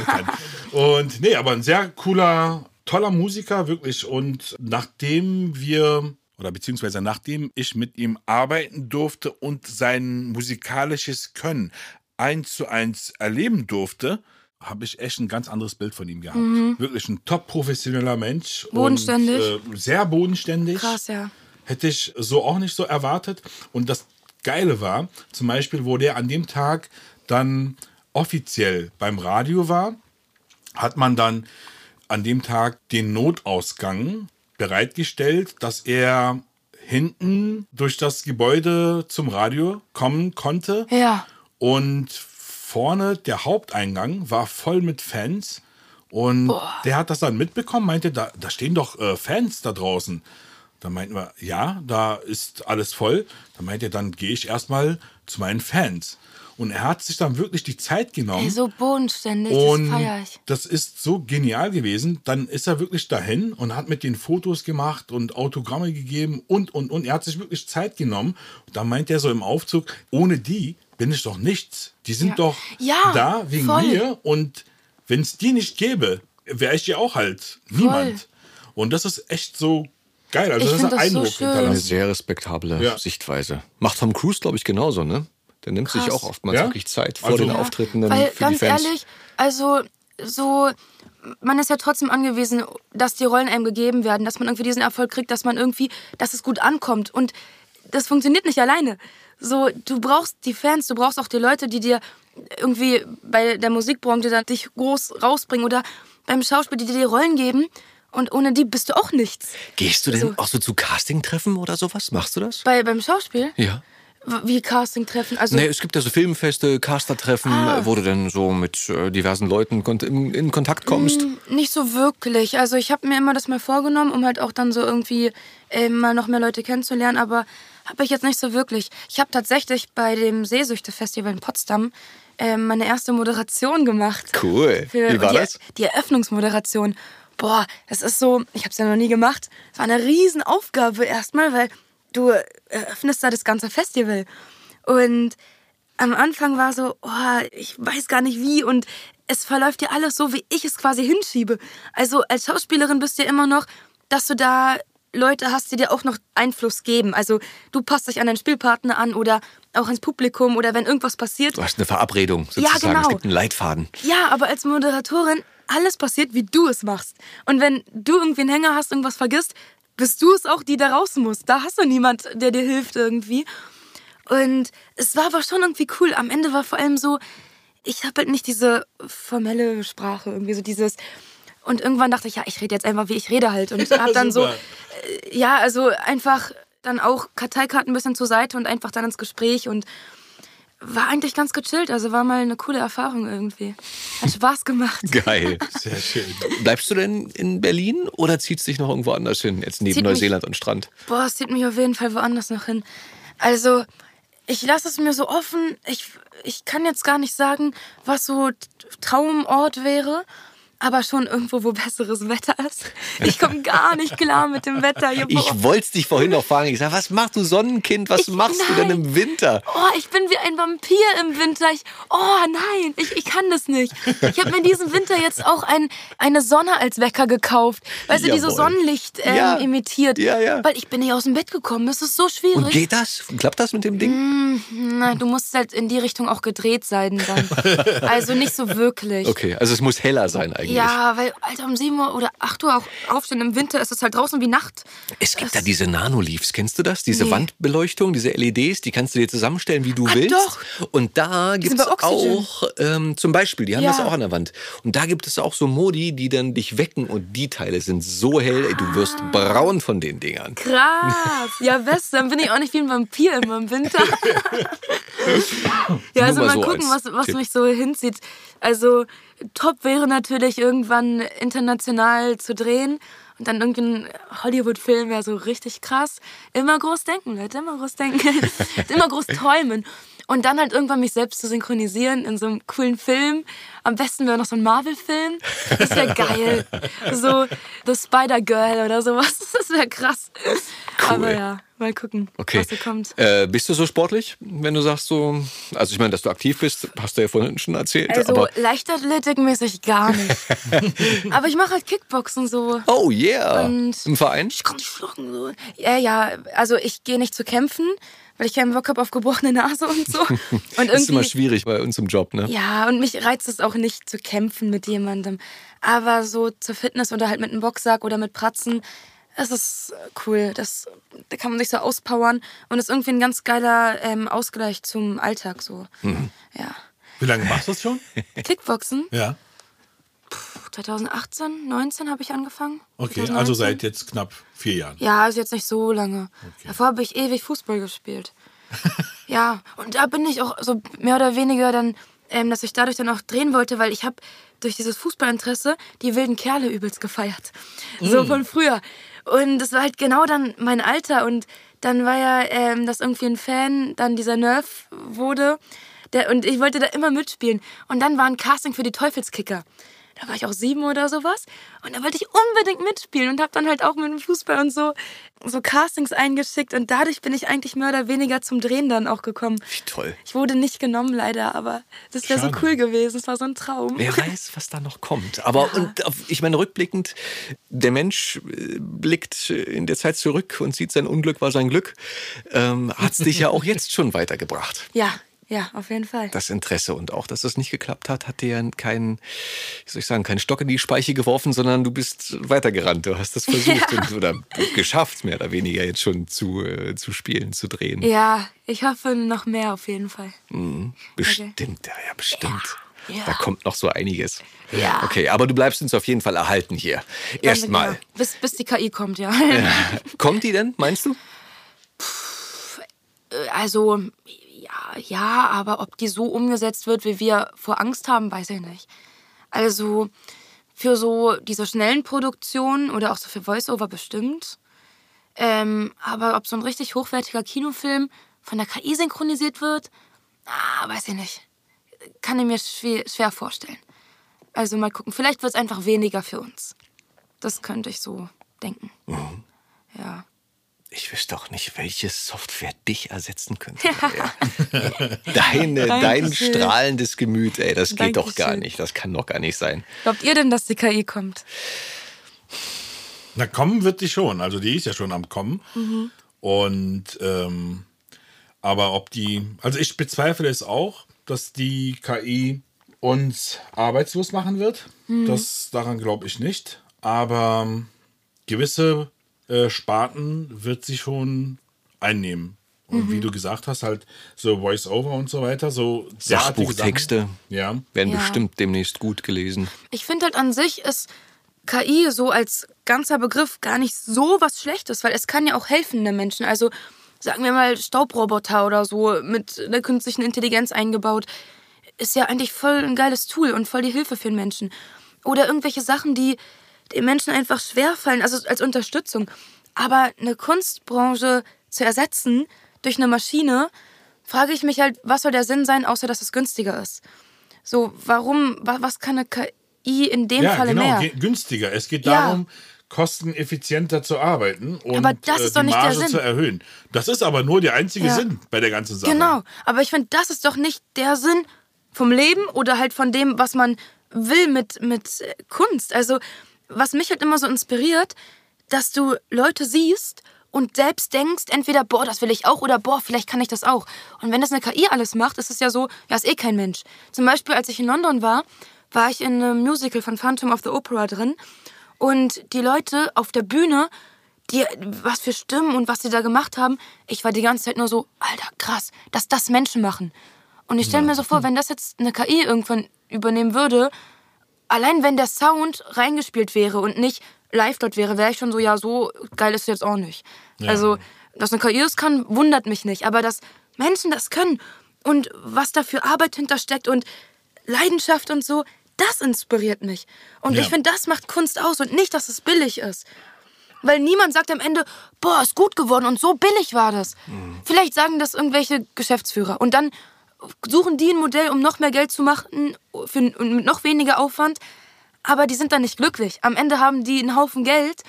Und nee, aber ein sehr cooler, toller Musiker, wirklich. Und nachdem wir, oder beziehungsweise nachdem ich mit ihm arbeiten durfte und sein musikalisches Können eins zu eins erleben durfte, habe ich echt ein ganz anderes Bild von ihm gehabt. Wirklich ein top professioneller Mensch. Mhm. Bodenständig. Und, äh, sehr bodenständig. Krass, ja. Hätte ich so auch nicht so erwartet. Und das Geile war, zum Beispiel, wo der an dem Tag dann offiziell beim Radio war, hat man dann an dem Tag den Notausgang bereitgestellt, dass er hinten durch das Gebäude zum Radio kommen konnte. Ja. Und vorne der Haupteingang war voll mit Fans. Und der hat das dann mitbekommen, meinte, da, da stehen doch äh, Fans da draußen. Da meinten wir, ja, da ist alles voll. Da meinte er, dann gehe ich erstmal zu meinen Fans. Und er hat sich dann wirklich die Zeit genommen. Ey, so bodenständig, Und das feier ich. das ist so genial gewesen. Dann ist er wirklich dahin und hat mit den Fotos gemacht und Autogramme gegeben und, und, und. Er hat sich wirklich Zeit genommen. Und da meint er so im Aufzug, ohne die bin ich doch nichts. Die sind Ja. doch Ja, da wegen voll. mir. Und wenn es die nicht gäbe, wäre ich ja auch halt niemand. Und das ist echt so geil. Also Ich das ist ein das so Eindruck schön. Eine sehr respektable Ja. Sichtweise. Macht Tom Cruise, glaube ich, genauso, ne? Der nimmt sich Krass. auch oftmals Ja? wirklich Zeit vor Also- den Ja. Auftritten dann Weil für ganz die Fans. ehrlich, also so, man ist ja trotzdem angewiesen, dass die Rollen einem gegeben werden, dass man irgendwie diesen Erfolg kriegt, dass man irgendwie, dass es gut ankommt. Und das funktioniert nicht alleine. So, du brauchst die Fans, du brauchst auch die Leute, die dir irgendwie bei der Musikbranche dann dich groß rausbringen oder beim Schauspiel, die dir die Rollen geben. Und ohne die bist du auch nichts. Gehst du denn So. auch so zu Casting-Treffen oder sowas? Machst du das? Bei, beim Schauspiel? Ja. Wie Casting-Treffen? Also, Nee, es gibt ja so Filmfeste, Caster-Treffen, Ah. wo du dann so mit äh, diversen Leuten in, in Kontakt kommst. Nicht so wirklich. Also ich habe mir immer das mal vorgenommen, um halt auch dann so irgendwie äh, mal noch mehr Leute kennenzulernen, aber habe ich jetzt nicht so wirklich. Ich habe tatsächlich bei dem Seesüchte-Festival in Potsdam äh, meine erste Moderation gemacht. Cool. Für, Wie war die, das? Die Eröffnungsmoderation. Boah, das ist so, ich habe es ja noch nie gemacht. Es war eine Riesenaufgabe erstmal, weil du eröffnest da das ganze Festival. Und am Anfang war so, oh, ich weiß gar nicht wie und es verläuft dir alles so, wie ich es quasi hinschiebe. Also als Schauspielerin bist du ja immer noch, dass du da Leute hast, die dir auch noch Einfluss geben. Also du passt dich an deinen Spielpartner an oder auch ans Publikum oder wenn irgendwas passiert. Du hast eine Verabredung sozusagen. genau. Es gibt einen Leitfaden. Ja, aber als Moderatorin, alles passiert, wie du es machst. Und wenn du irgendwie einen Hänger hast, irgendwas vergisst, bist du es auch, die da raus muss. Da hast du niemand, der dir hilft irgendwie. Und es war aber schon irgendwie cool. Am Ende war vor allem so, ich habe halt nicht diese formelle Sprache, irgendwie so dieses. Und irgendwann dachte ich, ja, ich rede jetzt einfach, wie ich rede halt. Und habe dann so, äh, ja, also einfach dann auch Karteikarten ein bisschen zur Seite und einfach dann ins Gespräch und war eigentlich ganz gechillt. Also war mal eine coole Erfahrung irgendwie. Hat Spaß gemacht. Geil. Sehr schön. Bleibst du denn in Berlin oder ziehst du dich noch irgendwo anders hin? Jetzt neben Zieht mich- Neuseeland und Strand. Boah, es zieht mich auf jeden Fall woanders noch hin. Also, ich lasse es mir so offen. Ich, ich kann jetzt gar nicht sagen, was so Traumort wäre. Aber schon irgendwo, wo besseres Wetter ist. Ich komme gar nicht klar mit dem Wetter hier. Ich wollte dich vorhin noch fragen. Ich sag, was machst du Sonnenkind? Was Ich- machst du denn nein. im Winter? Oh, ich bin wie ein Vampir im Winter. Ich, oh nein, ich, ich kann das nicht. Ich habe mir diesen Winter jetzt auch ein, eine Sonne als Wecker gekauft. Weißt du, die so Jawohl. Sonnenlicht ähm, Ja. imitiert. Ja, ja. Weil ich bin nicht aus dem Bett gekommen. Das ist so schwierig. Und geht das? Klappt das mit dem Ding? Na, du musst halt in die Richtung auch gedreht sein dann. Also nicht so wirklich. Okay, also es muss heller sein eigentlich. Ja, weil, Alter, um 7 Uhr oder 8 Uhr auch aufstehen im Winter ist es halt draußen wie Nacht. Es gibt da diese Nanoleafs, kennst du das? Diese Nee. Wandbeleuchtung, diese LEDs, die kannst du dir zusammenstellen, wie du Ah, willst. doch. Und da gibt es auch, ähm, zum Beispiel, die haben Ja. das auch an der Wand. Und da gibt es auch so Modi, die dann dich wecken und die Teile sind so hell, ey, du wirst Ah. braun von den Dingern. Krass. Ja, best. Dann bin ich auch nicht wie ein Vampir immer im Winter. ja, also mal so gucken, was, was Tipp. mich so hinzieht. Also top wäre natürlich irgendwann international zu drehen. Und dann irgendwie ein Hollywood-Film wäre so richtig krass. Immer groß denken, Leute, immer groß denken. immer groß träumen. Und dann halt irgendwann mich selbst zu synchronisieren in so einem coolen Film. Am besten wäre noch so ein Marvel-Film. Das wäre geil. So The Spider-Girl oder sowas. Das wäre krass. Aber ja, mal gucken, Okay. was so kommt. Äh, bist du so sportlich, wenn du sagst so, also ich meine, dass du aktiv bist, hast du ja vorhin schon erzählt, Also aber Leichtathletikmäßig gar nicht. Aber ich mache halt Kickboxen so. oh yeah, Und- im Verein? Ich kann nicht schlucken. So. Ja, ja, also ich gehe nicht zu kämpfen, weil ich keinen Bock habe auf gebrochene Nase und so. Und Das ist immer schwierig bei uns im Job, ne? ja, und mich reizt es auch nicht zu kämpfen mit jemandem. Aber so zur Fitness oder halt mit einem Boxsack oder mit Pratzen, das ist cool. Das, da kann man sich so auspowern und ist irgendwie ein ganz geiler ähm, Ausgleich zum Alltag so. Mhm. Ja. Wie lange machst du das schon? Kickboxen, Ja. 2018, 19 habe ich angefangen. Okay, 2019. also seit jetzt knapp vier Jahren. Ja, also jetzt nicht so lange. Davor habe ich ewig Fußball gespielt. ja, und da bin ich auch so mehr oder weniger dann, ähm, dass ich dadurch dann auch drehen wollte, weil ich habe durch dieses Fußballinteresse die wilden Kerle übelst gefeiert. So von früher. Und das war halt genau dann mein Alter. Und dann war ja, ähm, dass irgendwie ein Fan dann dieser Nerf wurde. Der, und ich wollte da immer mitspielen. Und dann war ein Casting für die Teufelskicker. Da war ich auch sieben oder sowas. Und da wollte ich unbedingt mitspielen und habe dann halt auch mit dem Fußball und so, so Castings eingeschickt. Und dadurch bin ich eigentlich mehr oder weniger zum Drehen dann auch gekommen. Wie toll. Ich wurde nicht genommen, leider, aber das wäre so cool gewesen. Es war so ein Traum. Wer weiß, was da noch kommt. Aber und auf, ich meine, rückblickend, der Mensch äh, blickt in der Zeit zurück und sieht, sein Unglück war sein Glück. Ähm, Hat es dich ja auch jetzt schon weitergebracht. Ja, ja, auf jeden Fall. Das Interesse und auch, dass das nicht geklappt hat, hat dir ja keinen, wie soll ich sagen, keinen Stock in die Speiche geworfen, sondern du bist weitergerannt. Du hast das versucht und, oder geschafft, mehr oder weniger jetzt schon zu, äh, zu spielen, zu drehen. Ja, ich hoffe noch mehr auf jeden Fall. Bestimmt, ja, ja, bestimmt. Ja. Da kommt noch so einiges. Ja. Okay, aber du bleibst uns auf jeden Fall erhalten hier. Erstmal. Genau. Bis, bis die KI kommt, ja. Kommt die denn, meinst du? Also, ja, aber ob die so umgesetzt wird, wie wir vor Angst haben, weiß ich nicht. Also, für so diese schnellen Produktionen oder auch so für Voice-Over bestimmt. Ähm, aber ob so ein richtig hochwertiger Kinofilm von der KI synchronisiert wird, ah, weiß ich nicht. Kann ich mir schwer, schwer vorstellen. Also mal gucken. Vielleicht wird es einfach weniger für uns. Das könnte ich so denken. Ja. Ich wüsste doch nicht, welche Software dich ersetzen könnte. Ja. Deine, dein Dankeschön. strahlendes Gemüt, ey, das geht doch gar Dankeschön. nicht. Das kann doch gar nicht sein. Glaubt ihr denn, dass die KI kommt? Na, kommen wird die schon. Also die ist ja schon am Kommen. Mhm. Und ähm, aber ob die, also ich bezweifle es auch, dass die KI uns arbeitslos machen wird. Mhm. Das daran glaube ich nicht. Aber ähm, gewisse äh, Sparten wird sie schon einnehmen. Und Mhm. wie du gesagt hast, halt so Voice-Over und so weiter, so Sachbuchtexte Sachen. Ja. werden Ja. bestimmt demnächst gut gelesen. Ich finde halt an sich ist KI so als ganzer Begriff gar nicht so was Schlechtes, weil es kann ja auch helfen den Menschen. Also sagen wir mal Staubroboter oder so mit einer künstlichen Intelligenz eingebaut, ist ja eigentlich voll ein geiles Tool und voll die Hilfe für den Menschen. Oder irgendwelche Sachen, die den Menschen einfach schwerfallen, also als Unterstützung. Aber eine Kunstbranche zu ersetzen durch eine Maschine, frage ich mich halt, was soll der Sinn sein, außer dass es günstiger ist? So, warum, wa- was kann eine KI in dem Ja, Falle genau, mehr? ge- günstiger. Es geht Ja. darum, kosteneffizienter zu arbeiten und Aber das äh, ist doch die nicht der Marge Sinn. zu erhöhen. Das ist aber nur der einzige Ja. Sinn bei der ganzen Sache. Genau, aber ich finde, das ist doch nicht der Sinn vom Leben oder halt von dem, was man will mit, mit äh, Kunst. Also, was mich halt immer so inspiriert, dass du Leute siehst und selbst denkst, entweder, boah, das will ich auch oder boah, vielleicht kann ich das auch. Und wenn das eine KI alles macht, ist es ja so, ja, ist eh kein Mensch. Zum Beispiel, als ich in London war, war ich in einem Musical von Phantom of the Opera drin und die Leute auf der Bühne, die, was für Stimmen und was die da gemacht haben, ich war die ganze Zeit nur so, Alter, krass, dass das Menschen machen. Und ich stelle mir so vor, wenn das jetzt eine KI irgendwann übernehmen würde, allein wenn der Sound reingespielt wäre und nicht live dort wäre, wäre ich schon so, ja, so geil ist es jetzt auch nicht. Also, dass eine KI das kann, wundert mich nicht. Aber dass Menschen das können und was da für Arbeit hintersteckt und Leidenschaft und so, das inspiriert mich. Und Ja. ich finde, das macht Kunst aus und nicht, dass es billig ist. Weil niemand sagt am Ende, boah, ist gut geworden und so billig war das. Vielleicht sagen das irgendwelche Geschäftsführer und dann suchen die ein Modell, um noch mehr Geld zu machen für, und mit noch weniger Aufwand. Aber die sind dann nicht glücklich. Am Ende haben die einen Haufen Geld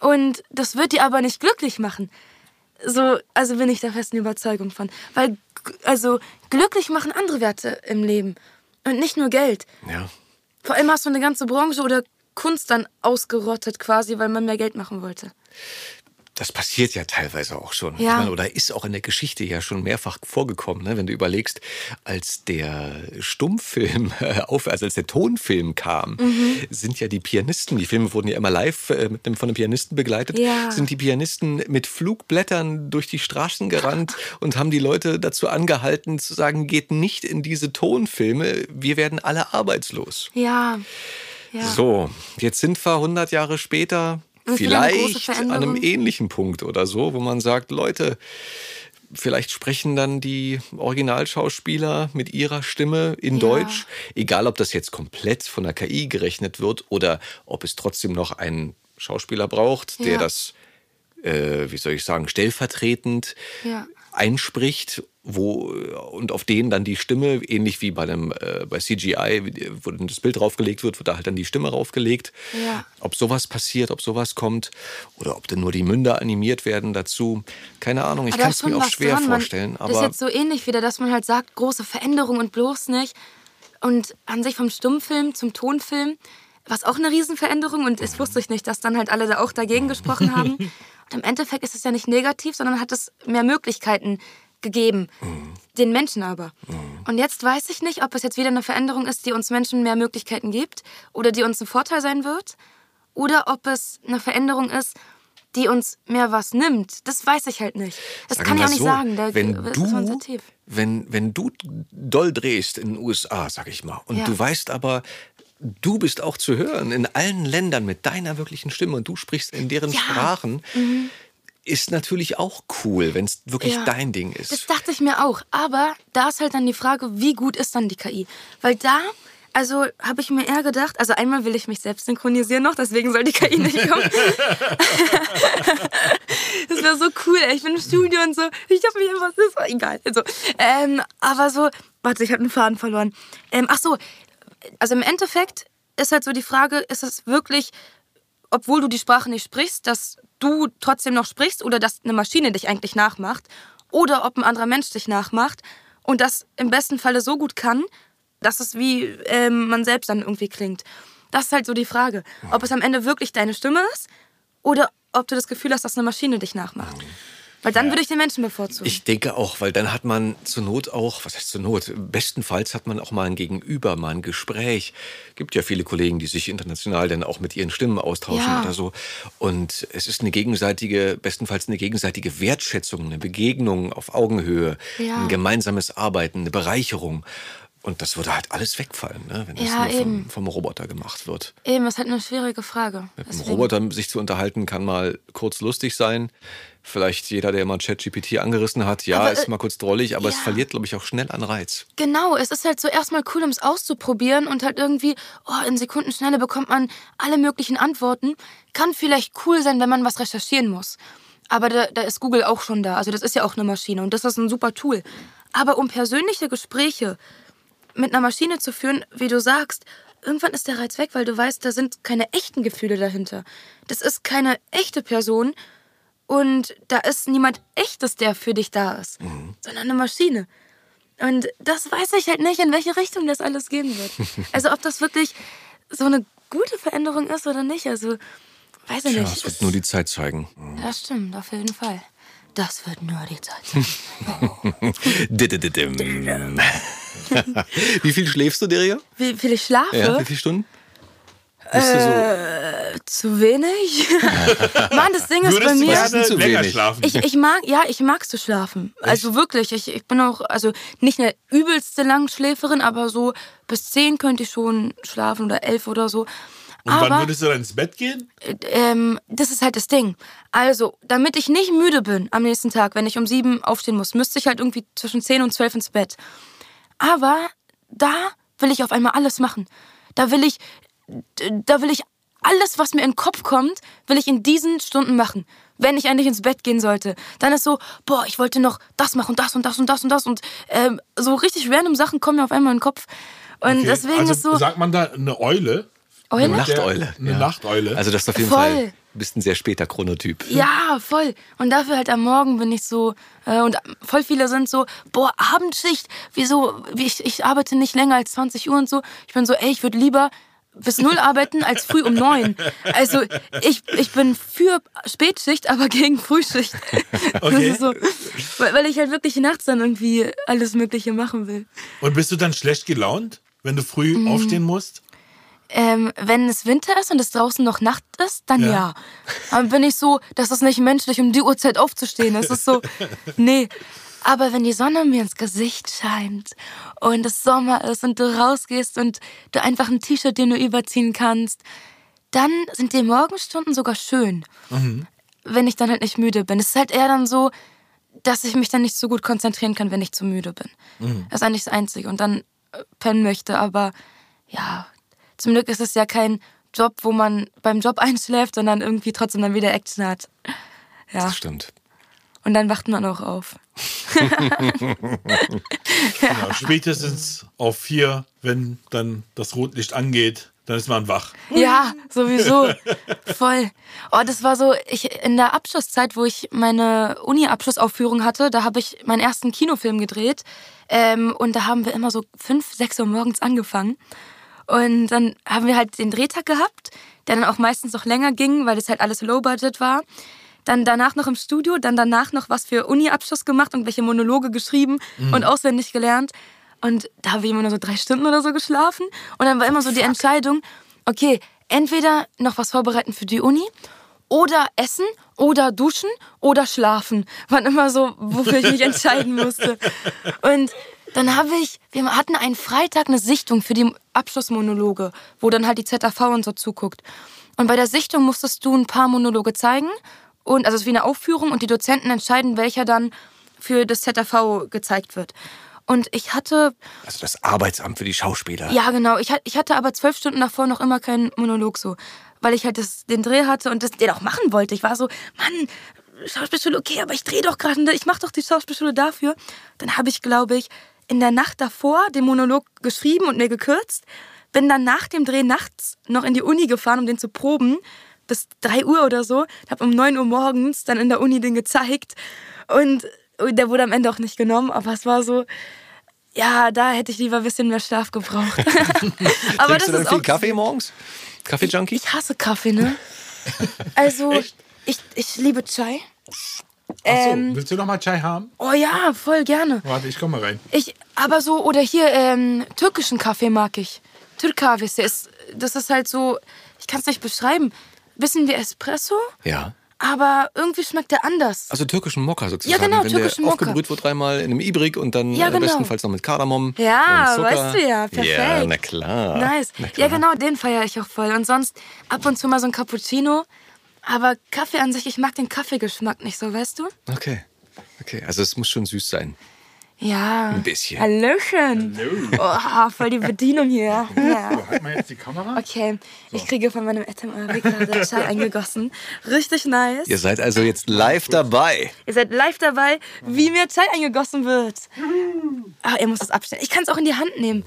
und das wird die aber nicht glücklich machen. So, also bin ich der festen Überzeugung von. Weil, also, glücklich machen andere Werte im Leben. Und nicht nur Geld. Ja. Vor allem hast du eine ganze Branche oder Kunst dann ausgerottet quasi, weil man mehr Geld machen wollte. Das passiert ja teilweise auch schon. Ja. Ich meine, oder ist auch in der Geschichte ja schon mehrfach vorgekommen, ne? wenn du überlegst, als der Stummfilm äh, auf, also als der Tonfilm kam, Mhm. sind ja die Pianisten, die Filme wurden ja immer live äh, einem, von einem Pianisten begleitet, Ja. sind die Pianisten mit Flugblättern durch die Straßen gerannt und haben die Leute dazu angehalten zu sagen, geht nicht in diese Tonfilme, wir werden alle arbeitslos. Ja. ja. So, jetzt sind wir 100 Jahre später Vielleicht an einem ähnlichen Punkt oder so, wo man sagt, Leute, vielleicht sprechen dann die Originalschauspieler mit ihrer Stimme in Ja. Deutsch, egal ob das jetzt komplett von der KI gerechnet wird oder ob es trotzdem noch einen Schauspieler braucht, der Ja. das, äh, wie soll ich sagen, stellvertretend Ja. einspricht wo und auf denen dann die Stimme, ähnlich wie bei einem äh, bei CGI, wo dann das Bild draufgelegt wird, wird da halt dann die Stimme draufgelegt. Ja. Ob sowas passiert, ob sowas kommt oder ob dann nur die Münder animiert werden dazu, keine Ahnung. Ich Aber kann es mir auch schwer dran. Man- vorstellen. Das ist Aber jetzt so ähnlich wieder, dass man halt sagt, große Veränderung und bloß nicht. Und an sich vom Stummfilm zum Tonfilm, was auch eine Riesenveränderung und es wusste ich nicht, dass dann halt alle da auch dagegen gesprochen haben. Und im Endeffekt ist es ja nicht negativ, sondern hat es mehr Möglichkeiten gegeben. Den Menschen aber. Und jetzt weiß ich nicht, ob es jetzt wieder eine Veränderung ist, die uns Menschen mehr Möglichkeiten gibt oder die uns ein Vorteil sein wird. Oder ob es eine Veränderung ist, die uns mehr was nimmt. Das weiß ich halt nicht. Das Sagen kann ich auch nicht so, sagen. Da wenn ist du, wenn, wenn du doll drehst in den USA, sag ich mal, und Ja. du weißt aber, du bist auch zu hören in allen Ländern mit deiner wirklichen Stimme und du sprichst in deren Ja. Mhm. Ist natürlich auch cool, wenn es wirklich Ja. dein Ding ist. Das dachte ich mir auch. Aber da ist halt dann die Frage, wie gut ist dann die KI? Weil da, also habe ich mir eher gedacht, also einmal will ich mich selbst synchronisieren noch, deswegen soll die KI nicht kommen. das wäre so cool, ey. ich bin im Studio und so, ich habe mich einfach, das war egal. Also, ähm, aber so, warte, ich habe einen Faden verloren. Ähm, ach so, also im Endeffekt ist halt so die Frage, ist es wirklich obwohl du die Sprache nicht sprichst, dass du trotzdem noch sprichst oder dass eine Maschine dich eigentlich nachmacht oder ob ein anderer Mensch dich nachmacht und das im besten Falle so gut kann, dass es wie ähm, man selbst dann irgendwie klingt. Das ist halt so die Frage, ob es am Ende wirklich deine Stimme ist oder ob du das Gefühl hast, dass eine Maschine dich nachmacht. Weil dann würde ich den Menschen bevorzugen. Ich denke auch, weil dann hat man zur Not auch, was heißt zur Not? Bestenfalls hat man auch mal ein Gegenüber, mal ein Gespräch. Gibt ja viele Kollegen, die sich international dann auch mit ihren Stimmen austauschen Ja. oder so. Und es ist eine gegenseitige, bestenfalls eine gegenseitige Wertschätzung, eine Begegnung auf Augenhöhe, Ja. ein gemeinsames Arbeiten, eine Bereicherung. Und das würde halt alles wegfallen, ne? wenn das Ja, nur vom, vom Roboter gemacht wird. Eben, das ist halt eine schwierige Frage. Mit einem Deswegen- Roboter sich zu unterhalten, kann mal kurz lustig sein. Vielleicht jeder, der mal ChatGPT angerissen hat, ja, Aber, ist äh, mal kurz drollig, aber es ja. verliert, glaube ich, auch schnell an Reiz. Genau, es ist halt so erstmal cool, um es auszuprobieren und halt irgendwie, oh, in Sekundenschnelle bekommt man alle möglichen Antworten. Kann vielleicht cool sein, wenn man was recherchieren muss. Aber da, da ist Google auch schon da. Also das ist ja auch eine Maschine und das ist ein super Tool. Aber um persönliche Gespräche mit einer Maschine zu führen, wie du sagst, irgendwann ist der Reiz weg, weil du weißt, da sind keine echten Gefühle dahinter. Das ist keine echte Person und da ist niemand echtes, der für dich da ist, sondern eine Maschine. Und das weiß ich halt nicht, in welche Richtung das alles gehen wird. Also ob das wirklich so eine gute Veränderung ist oder nicht. Also weiß ich Ja, nicht. das wird nur die Zeit zeigen. Das stimmt, auf jeden Fall. Das wird nur die Zeit sein. Didididim. wie viel schläfst du, Deria? Wie viel ich schlafe? Ja, wie viele Stunden? Bist du so, Zu wenig? Mann, das Ding ist bei mir. Zu wenig? schlafen? Ich, ich mag, ja, ich mag zu schlafen. Also wirklich, ich, ich bin auch, also nicht eine übelste Langschläferin, aber so bis zehn könnte ich schon schlafen oder elf oder so. Und wann aber würdest du dann ins Bett gehen? ähm, das ist halt das Ding. Also, damit ich nicht müde bin am nächsten Tag, wenn ich um sieben aufstehen muss, müsste ich halt irgendwie zwischen zehn und zwölf ins Bett. Aber da will ich auf einmal alles machen. Da will ich, da will ich alles, was mir in den Kopf kommt, will ich in diesen Stunden machen. Wenn ich eigentlich ins Bett gehen sollte, dann ist so, boah, ich wollte noch das machen, das und das und das und das und ähm, so richtig random Sachen kommen mir auf einmal in den Kopf. Und Okay, deswegen also ist so, sagt man da eine Eule? Eule? Eine Nachteule. Eine Nachteule. Also das ist auf jeden Voll. Fall du bist ein sehr später Chronotyp. Ja, voll. Und dafür halt am Morgen bin ich so, äh, und voll viele sind so, boah, Abendschicht, wieso, wie ich, ich arbeite nicht länger als 20 Uhr und so. Ich bin so, ey, ich würde lieber bis null arbeiten als früh um neun. Also ich, ich bin für Spätschicht, aber gegen Frühschicht. Okay. Das ist so, weil, weil ich halt wirklich nachts dann irgendwie alles Mögliche machen will. Und bist du dann schlecht gelaunt, wenn du früh Mhm. aufstehen musst? Ähm, wenn es Winter ist und es draußen noch Nacht ist, dann Ja. ja. Dann bin ich so, das ist nicht menschlich, um die Uhrzeit aufzustehen. Es ist so, nee. Aber wenn die Sonne mir ins Gesicht scheint und es Sommer ist und du rausgehst und du einfach ein T-Shirt dir nur überziehen kannst, dann sind die Morgenstunden sogar schön. Wenn ich dann halt nicht müde bin. Es ist halt eher dann so, dass ich mich dann nicht so gut konzentrieren kann, wenn ich zu müde bin. Das ist eigentlich das Einzige. Und dann äh, pennen möchte, aber ja, zum Glück ist es ja kein Job, wo man beim Job einschläft, sondern irgendwie trotzdem dann wieder Action hat. Ja. Das stimmt. Und dann wacht man auch auf. Ja, spätestens auf vier, wenn dann das Rotlicht angeht, dann ist man wach. Ja, sowieso. Voll. Oh, das war so, ich in der Abschlusszeit, wo ich meine Uni-Abschlussaufführung hatte, da habe ich meinen ersten Kinofilm gedreht. Ähm, und da haben wir immer so fünf, sechs Uhr morgens angefangen. Und dann haben wir halt den Drehtag gehabt, der dann auch meistens noch länger ging, weil das halt alles Low-Budget war. Dann danach noch im Studio, dann danach noch was für Uni-Abschluss gemacht und welche Monologe geschrieben und auswendig gelernt. Und da habe ich immer nur so drei Stunden oder so geschlafen. Und dann war immer so die Entscheidung, okay, entweder noch was vorbereiten für die Uni oder essen oder duschen oder schlafen. Waren immer so, wofür ich mich entscheiden musste. Und dann habe ich, wir hatten einen Freitag eine Sichtung für die Abschlussmonologe, wo dann halt die ZAV und so zuguckt. Und bei der Sichtung musstest du ein paar Monologe zeigen. Und also es ist wie eine Aufführung und die Dozenten entscheiden, welcher dann für das ZAV gezeigt wird. Und ich hatte, Also das Arbeitsamt für die Schauspieler. ja genau, ich, ich hatte aber zwölf Stunden davor noch immer keinen Monolog so. Weil ich halt das, den Dreh hatte und das, den auch machen wollte. Ich war so, Mann, Schauspielschule, okay, aber ich drehe doch gerade, ne? ich mache doch die Schauspielschule dafür. Dann habe ich, glaube ich, in der Nacht davor den Monolog geschrieben und mir gekürzt. Bin dann nach dem Dreh nachts noch in die Uni gefahren, um den zu proben. Bis 3 Uhr oder so. Habe um 9 Uhr morgens dann in der Uni den gezeigt. Und, und der wurde am Ende auch nicht genommen. Aber es war so, ja, da hätte ich lieber ein bisschen mehr Schlaf gebraucht. aber Trinkst du dann viel auch- Kaffee morgens? Kaffee-Junkie? Ich hasse Kaffee, ne? Also, ich, ich liebe Chai. Achso, Ähm, willst du noch mal Chai haben? oh ja, voll gerne. Warte, ich komme mal rein. Ich, aber so, oder hier, ähm, türkischen Kaffee mag ich. Türkavis, der ist, das ist halt so, ich kann es nicht beschreiben. Bisschen wie Espresso, Ja. aber irgendwie schmeckt der anders. Also türkischen Mokka sozusagen. Ja, genau, Wenn türkischen der Mokka. aufgebrüht wird dreimal in einem Ibrik und dann Ja, genau. bestenfalls noch mit Kardamom Ja, weißt du ja, perfekt. Ja, na klar. Nice. Na klar. Ja, genau, den feiere ich auch voll. Und sonst ab und zu mal so ein Cappuccino. Aber Kaffee an sich, ich mag den Kaffeegeschmack nicht so, weißt du? Okay. Okay, also es muss schon süß sein. Ja. Ein bisschen. Hallöchen. Oh, voll die Bedienung hier. Ja. Halt mal jetzt die Kamera. Okay, ich kriege von meinem Etamari gerade Chai eingegossen. Richtig nice. Ihr seid also jetzt live dabei. Ihr seid live dabei, wie mir Chai eingegossen wird. Ah, ihr müsst es abstellen. Ich kann es auch in die Hand nehmen.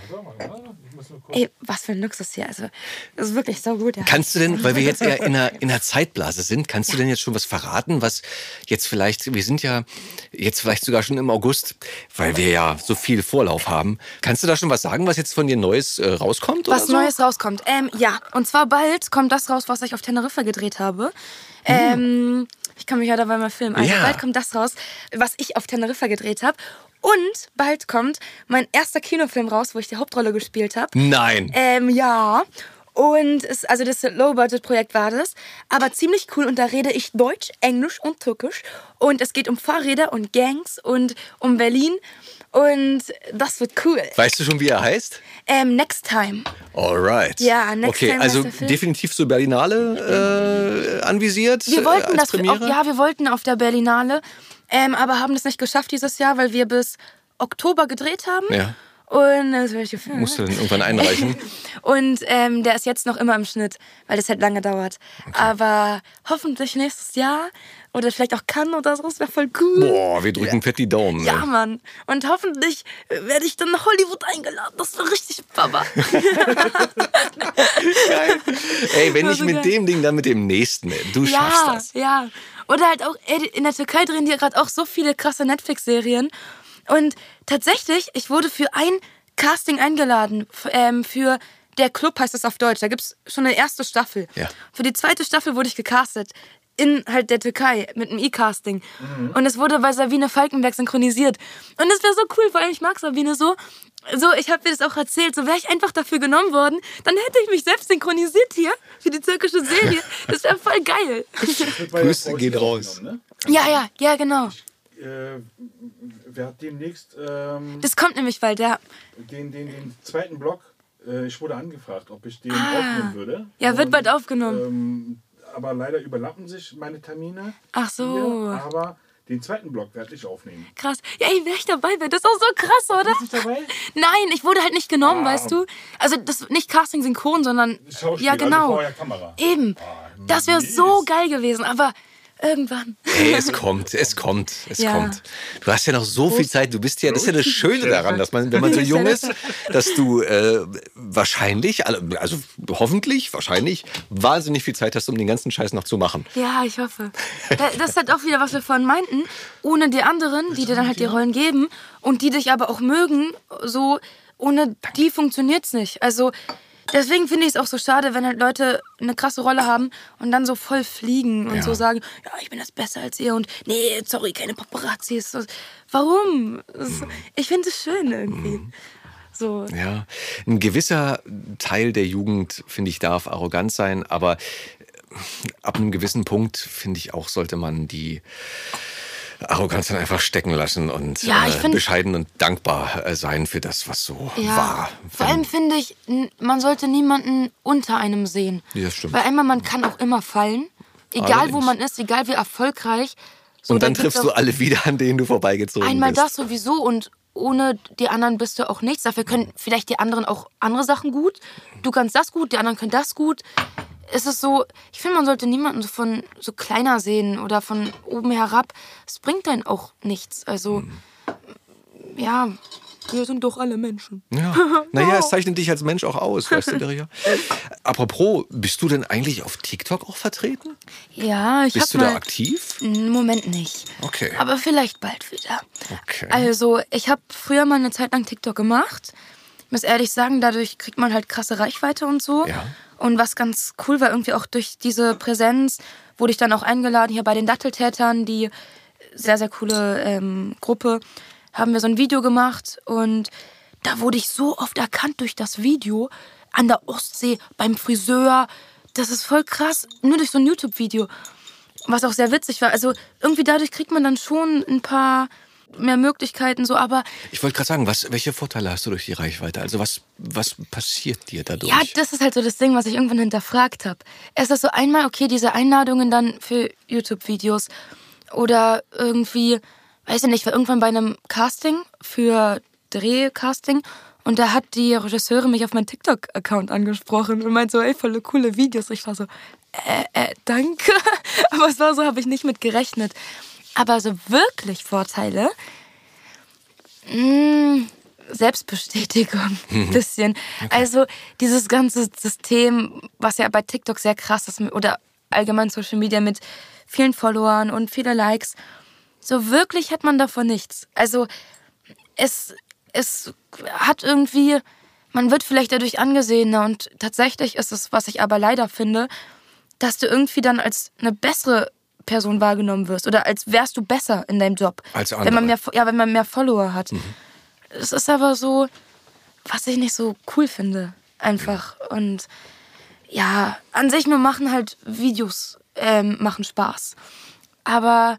Ey, was für ein Luxus hier. Also, das ist wirklich so gut. Ja. Kannst du denn, weil wir jetzt eher in einer, in einer Zeitblase sind, kannst du denn jetzt schon was verraten, was jetzt vielleicht, wir sind ja jetzt vielleicht sogar schon im August, weil wir ja so viel Vorlauf haben. Kannst du da schon was sagen, was jetzt von dir Neues äh, rauskommt? was oder so? Neues rauskommt. Ähm, ja, und zwar bald kommt das raus, was ich auf Teneriffa gedreht habe. Ähm, ich kann mich ja dabei mal filmen. Also Ja. bald kommt das raus, was ich auf Teneriffa gedreht habe. Und bald kommt mein erster Kinofilm raus, wo ich die Hauptrolle gespielt habe. Nein. Ähm, ja. Und es, also das Low-Budget-Projekt war das, aber ziemlich cool. Und da rede ich Deutsch, Englisch und Türkisch. Und es geht um Fahrräder und Gangs und um Berlin. Und das wird cool. Weißt du schon, wie er heißt? Ähm, next time. Alright. Ja, Next Okay, Time also der Film. definitiv so Berlinale äh, anvisiert. Wir äh, wollten als das? Auf, ja, wir wollten auf der Berlinale, ähm, aber haben das nicht geschafft dieses Jahr, weil wir bis Oktober gedreht haben. Ja. Und das werde ich gefilmt. Musst du dann irgendwann einreichen. Und ähm, der ist jetzt noch immer im Schnitt, weil das halt lange dauert. Aber hoffentlich nächstes Jahr oder vielleicht auch Cannes oder so, das wäre voll cool. Boah, wir drücken fett die Daumen. Ja, ey. Mann. Und hoffentlich werde ich dann nach Hollywood eingeladen. Das wäre richtig Baba. Ey, wenn War nicht so mit geil. dem Ding, dann mit dem nächsten. ey. Du schaffst ja, das. ja. Oder halt auch, ey, in der Türkei drehen die gerade auch so viele krasse Netflix-Serien. Und tatsächlich, ich wurde für ein Casting eingeladen. Ähm, für Der Club heißt es auf Deutsch. Da gibt es schon eine erste Staffel. Ja. Für die zweite Staffel wurde ich gecastet. In halt der Türkei mit einem E-Casting. Mhm. Und es wurde bei Sabine Falkenberg synchronisiert. Und es wäre so cool, vor allem ich mag Sabine so. So, ich habe mir das auch erzählt. So wäre ich einfach dafür genommen worden, dann hätte ich mich selbst synchronisiert hier für die türkische Serie. Das wäre voll geil. Grüße geht raus. Ne? Ja, ja, ja, genau. Äh, wer hat demnächst ähm, Das kommt nämlich bald, ja. den, den, den zweiten Block? Äh, ich wurde angefragt, ob ich den Ah. aufnehmen würde. Ja, wird Und, bald aufgenommen. Ähm, aber leider überlappen sich meine Termine. Ach so. Hier, aber den zweiten Block werde ich aufnehmen. Krass. Ja, ey, wäre ich dabei wäre, das ist auch so krass, oder? Bist du dabei? Nein, ich wurde halt nicht genommen, weißt du? Also das nicht Casting synchron, sondern Schauspiel, ja genau. Also Kamera. Eben. Das wäre so geil gewesen, aber Irgendwann. Hey, es kommt, es kommt, es Ja. kommt. Du hast ja noch so viel Zeit. Du bist ja, das ist ja das Schöne daran, dass man, wenn man so jung ist, dass du äh, wahrscheinlich, also hoffentlich, wahrscheinlich, wahnsinnig viel Zeit hast, um den ganzen Scheiß noch zu machen. Ja, ich hoffe. Da- Das ist halt auch wieder, was wir vorhin meinten. Ohne die anderen, die dir dann halt die Rollen geben und die dich aber auch mögen, so ohne die funktioniert's nicht. Also deswegen finde ich es auch so schade, wenn halt Leute eine krasse Rolle haben und dann so voll fliegen und Ja. so sagen, ja, ich bin das besser als ihr und nee, sorry, keine Paparazzis. Warum? Das- Ich finde es schön irgendwie. So. Ja, ein gewisser Teil der Jugend, finde ich, darf arrogant sein, aber ab einem gewissen Punkt, finde ich auch, sollte man die Arroganz dann einfach stecken lassen und Ja, äh, find- bescheiden und dankbar äh, sein für das, was so war. Vor allem finde ich, man sollte niemanden unter einem sehen. Ja, das stimmt. Weil einmal, man kann auch immer fallen. Egal wo Allerdings. man ist, egal wie erfolgreich. So, und dann triffst du alle wieder, an denen du vorbeigezogen Einmal bist. das sowieso und ohne die anderen bist du auch nichts. Dafür können vielleicht die anderen auch andere Sachen gut. Du kannst das gut, die anderen können das gut. Es ist so, ich finde, man sollte niemanden so von so kleiner sehen oder von oben herab. Es bringt dann auch nichts. Also, Mhm. ja, wir sind doch alle Menschen. Ja. Naja, es zeichnet dich als Mensch auch aus, weißt du, Daria? Apropos, bist du denn eigentlich auf TikTok auch vertreten? Ja, ich Bist du da aktiv? Im Moment nicht. Okay. Aber vielleicht bald wieder. Okay. Also, ich habe früher mal eine Zeit lang TikTok gemacht. Ich muss ehrlich sagen, dadurch kriegt man halt krasse Reichweite und so. Ja. Und was ganz cool war, irgendwie auch durch diese Präsenz wurde ich dann auch eingeladen hier bei den Datteltätern, die sehr, sehr coole ähm, Gruppe, haben wir so ein Video gemacht und da wurde ich so oft erkannt durch das Video an der Ostsee, beim Friseur. Das ist voll krass, nur durch so ein YouTube-Video. Was auch sehr witzig war. Also irgendwie dadurch kriegt man dann schon ein paar mehr Möglichkeiten so, aber Ich wollte gerade sagen, was, welche Vorteile hast du durch die Reichweite? Also was, was passiert dir dadurch? Ja, das ist halt so das Ding, was ich irgendwann hinterfragt habe. Es ist so einmal, okay, diese Einladungen dann für YouTube-Videos oder irgendwie, weiß ich nicht, ich war irgendwann bei einem Casting für Drehcasting und da hat die Regisseurin mich auf meinen TikTok-Account angesprochen und meint so, ey, voll coole Videos. Ich war so, äh, äh, danke. Aber es war so, habe ich nicht mit gerechnet. Aber so wirklich Vorteile, mh, Selbstbestätigung, ein bisschen. Also dieses ganze System, was ja bei TikTok sehr krass ist, oder allgemein Social Media mit vielen Followern und viele Likes, so wirklich hat man davon nichts. Also es, es hat irgendwie, man wird vielleicht dadurch angesehener und tatsächlich ist es, was ich aber leider finde, dass du irgendwie dann als eine bessere Person wahrgenommen wirst oder als wärst du besser in deinem Job. Als Wenn man andere. mehr, ja, wenn man mehr Follower hat. Es ist aber so, was ich nicht so cool finde. Einfach. Und ja, an sich, mir machen halt Videos, ähm, machen Spaß. Aber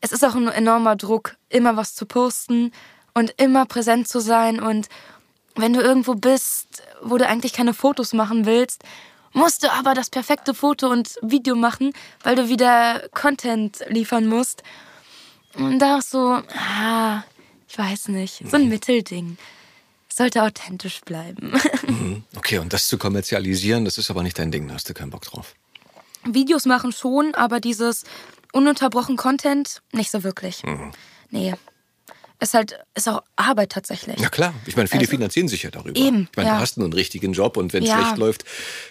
es ist auch ein enormer Druck, immer was zu posten und immer präsent zu sein. Und wenn du irgendwo bist, wo du eigentlich keine Fotos machen willst, musst du aber das perfekte Foto und Video machen, weil du wieder Content liefern musst. Und da ist so, ah, ich weiß nicht, so ein Mittelding. Es sollte authentisch bleiben. Okay, und das zu kommerzialisieren, das ist aber nicht dein Ding, da hast du keinen Bock drauf. Videos machen schon, aber dieses ununterbrochen Content nicht so wirklich. Nee. Ist halt, ist auch Arbeit tatsächlich. Ja klar, ich meine, viele Also- finanzieren sich ja darüber. Eben, Ich meine, ja. du hast einen richtigen Job und wenn es Ja. schlecht läuft,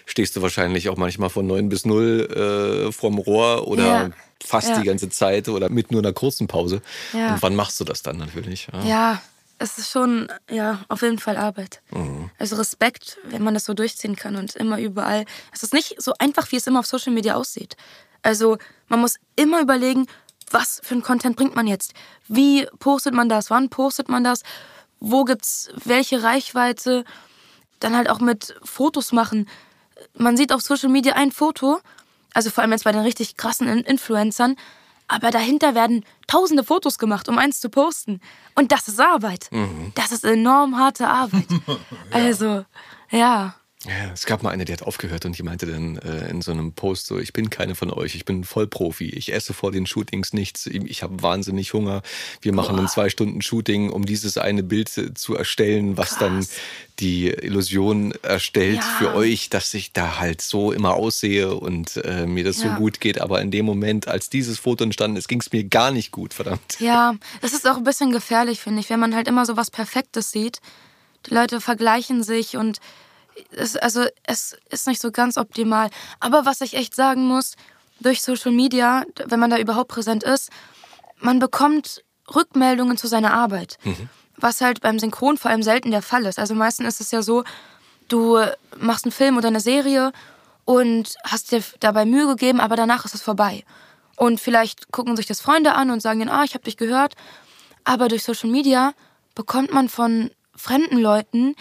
stehst du wahrscheinlich auch manchmal von neun bis null äh, vorm Rohr oder Ja. fast die ganze Zeit oder mit nur einer kurzen Pause. Und wann machst du das dann natürlich? Ja. Ja, es ist schon, ja, auf jeden Fall Arbeit. Mhm. Also Respekt, wenn man das so durchziehen kann und immer überall. Es ist nicht so einfach, wie es immer auf Social Media aussieht. Also man muss immer überlegen, was für ein Content bringt man jetzt? Wie postet man das? Wann postet man das? Wo gibt's welche Reichweite? Dann halt auch mit Fotos machen. Man sieht auf Social Media ein Foto, also vor allem jetzt bei den richtig krassen In- Influencern, aber dahinter werden tausende Fotos gemacht, um eins zu posten. Und das ist Arbeit. Das ist enorm harte Arbeit. Also, ja. Ja, es gab mal eine, die hat aufgehört und die meinte dann äh, in so einem Post so, ich bin keine von euch, ich bin Vollprofi, ich esse vor den Shootings nichts, ich habe wahnsinnig Hunger, wir machen ein zwei Stunden Shooting, um dieses eine Bild äh, zu erstellen, was Krass. dann die Illusion erstellt Ja. für euch, dass ich da halt so immer aussehe und äh, mir das so Ja. gut geht, aber in dem Moment, als dieses Foto entstanden ist, ging es mir gar nicht gut, verdammt. Ja, es ist auch ein bisschen gefährlich, finde ich, wenn man halt immer so was Perfektes sieht. Die Leute vergleichen sich und es, also es ist nicht so ganz optimal. Aber was ich echt sagen muss, durch Social Media, wenn man da überhaupt präsent ist, man bekommt Rückmeldungen zu seiner Arbeit. Was halt beim Synchron vor allem selten der Fall ist. Also meistens ist es ja so, du machst einen Film oder eine Serie und hast dir dabei Mühe gegeben, aber danach ist es vorbei. Und vielleicht gucken sich das Freunde an und sagen dann, ah, ich habe dich gehört. Aber durch Social Media bekommt man von fremden Leuten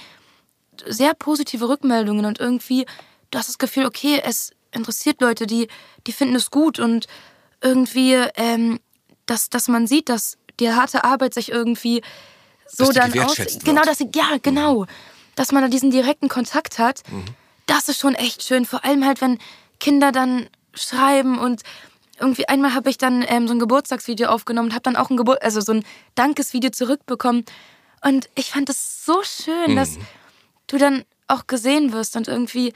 sehr positive Rückmeldungen und irgendwie, du hast das Gefühl, okay, es interessiert Leute, die, die finden es gut und irgendwie, ähm, dass, dass man sieht, dass die harte Arbeit sich irgendwie so Dass dann aus. Genau, dass sie, ja, genau. Dass man da diesen direkten Kontakt hat. Das ist schon echt schön. Vor allem halt, wenn Kinder dann schreiben und irgendwie einmal habe ich dann ähm, so ein Geburtstagsvideo aufgenommen und habe dann auch ein Gebur also so ein Dankesvideo zurückbekommen. Und ich fand es so schön, dass du dann auch gesehen wirst und irgendwie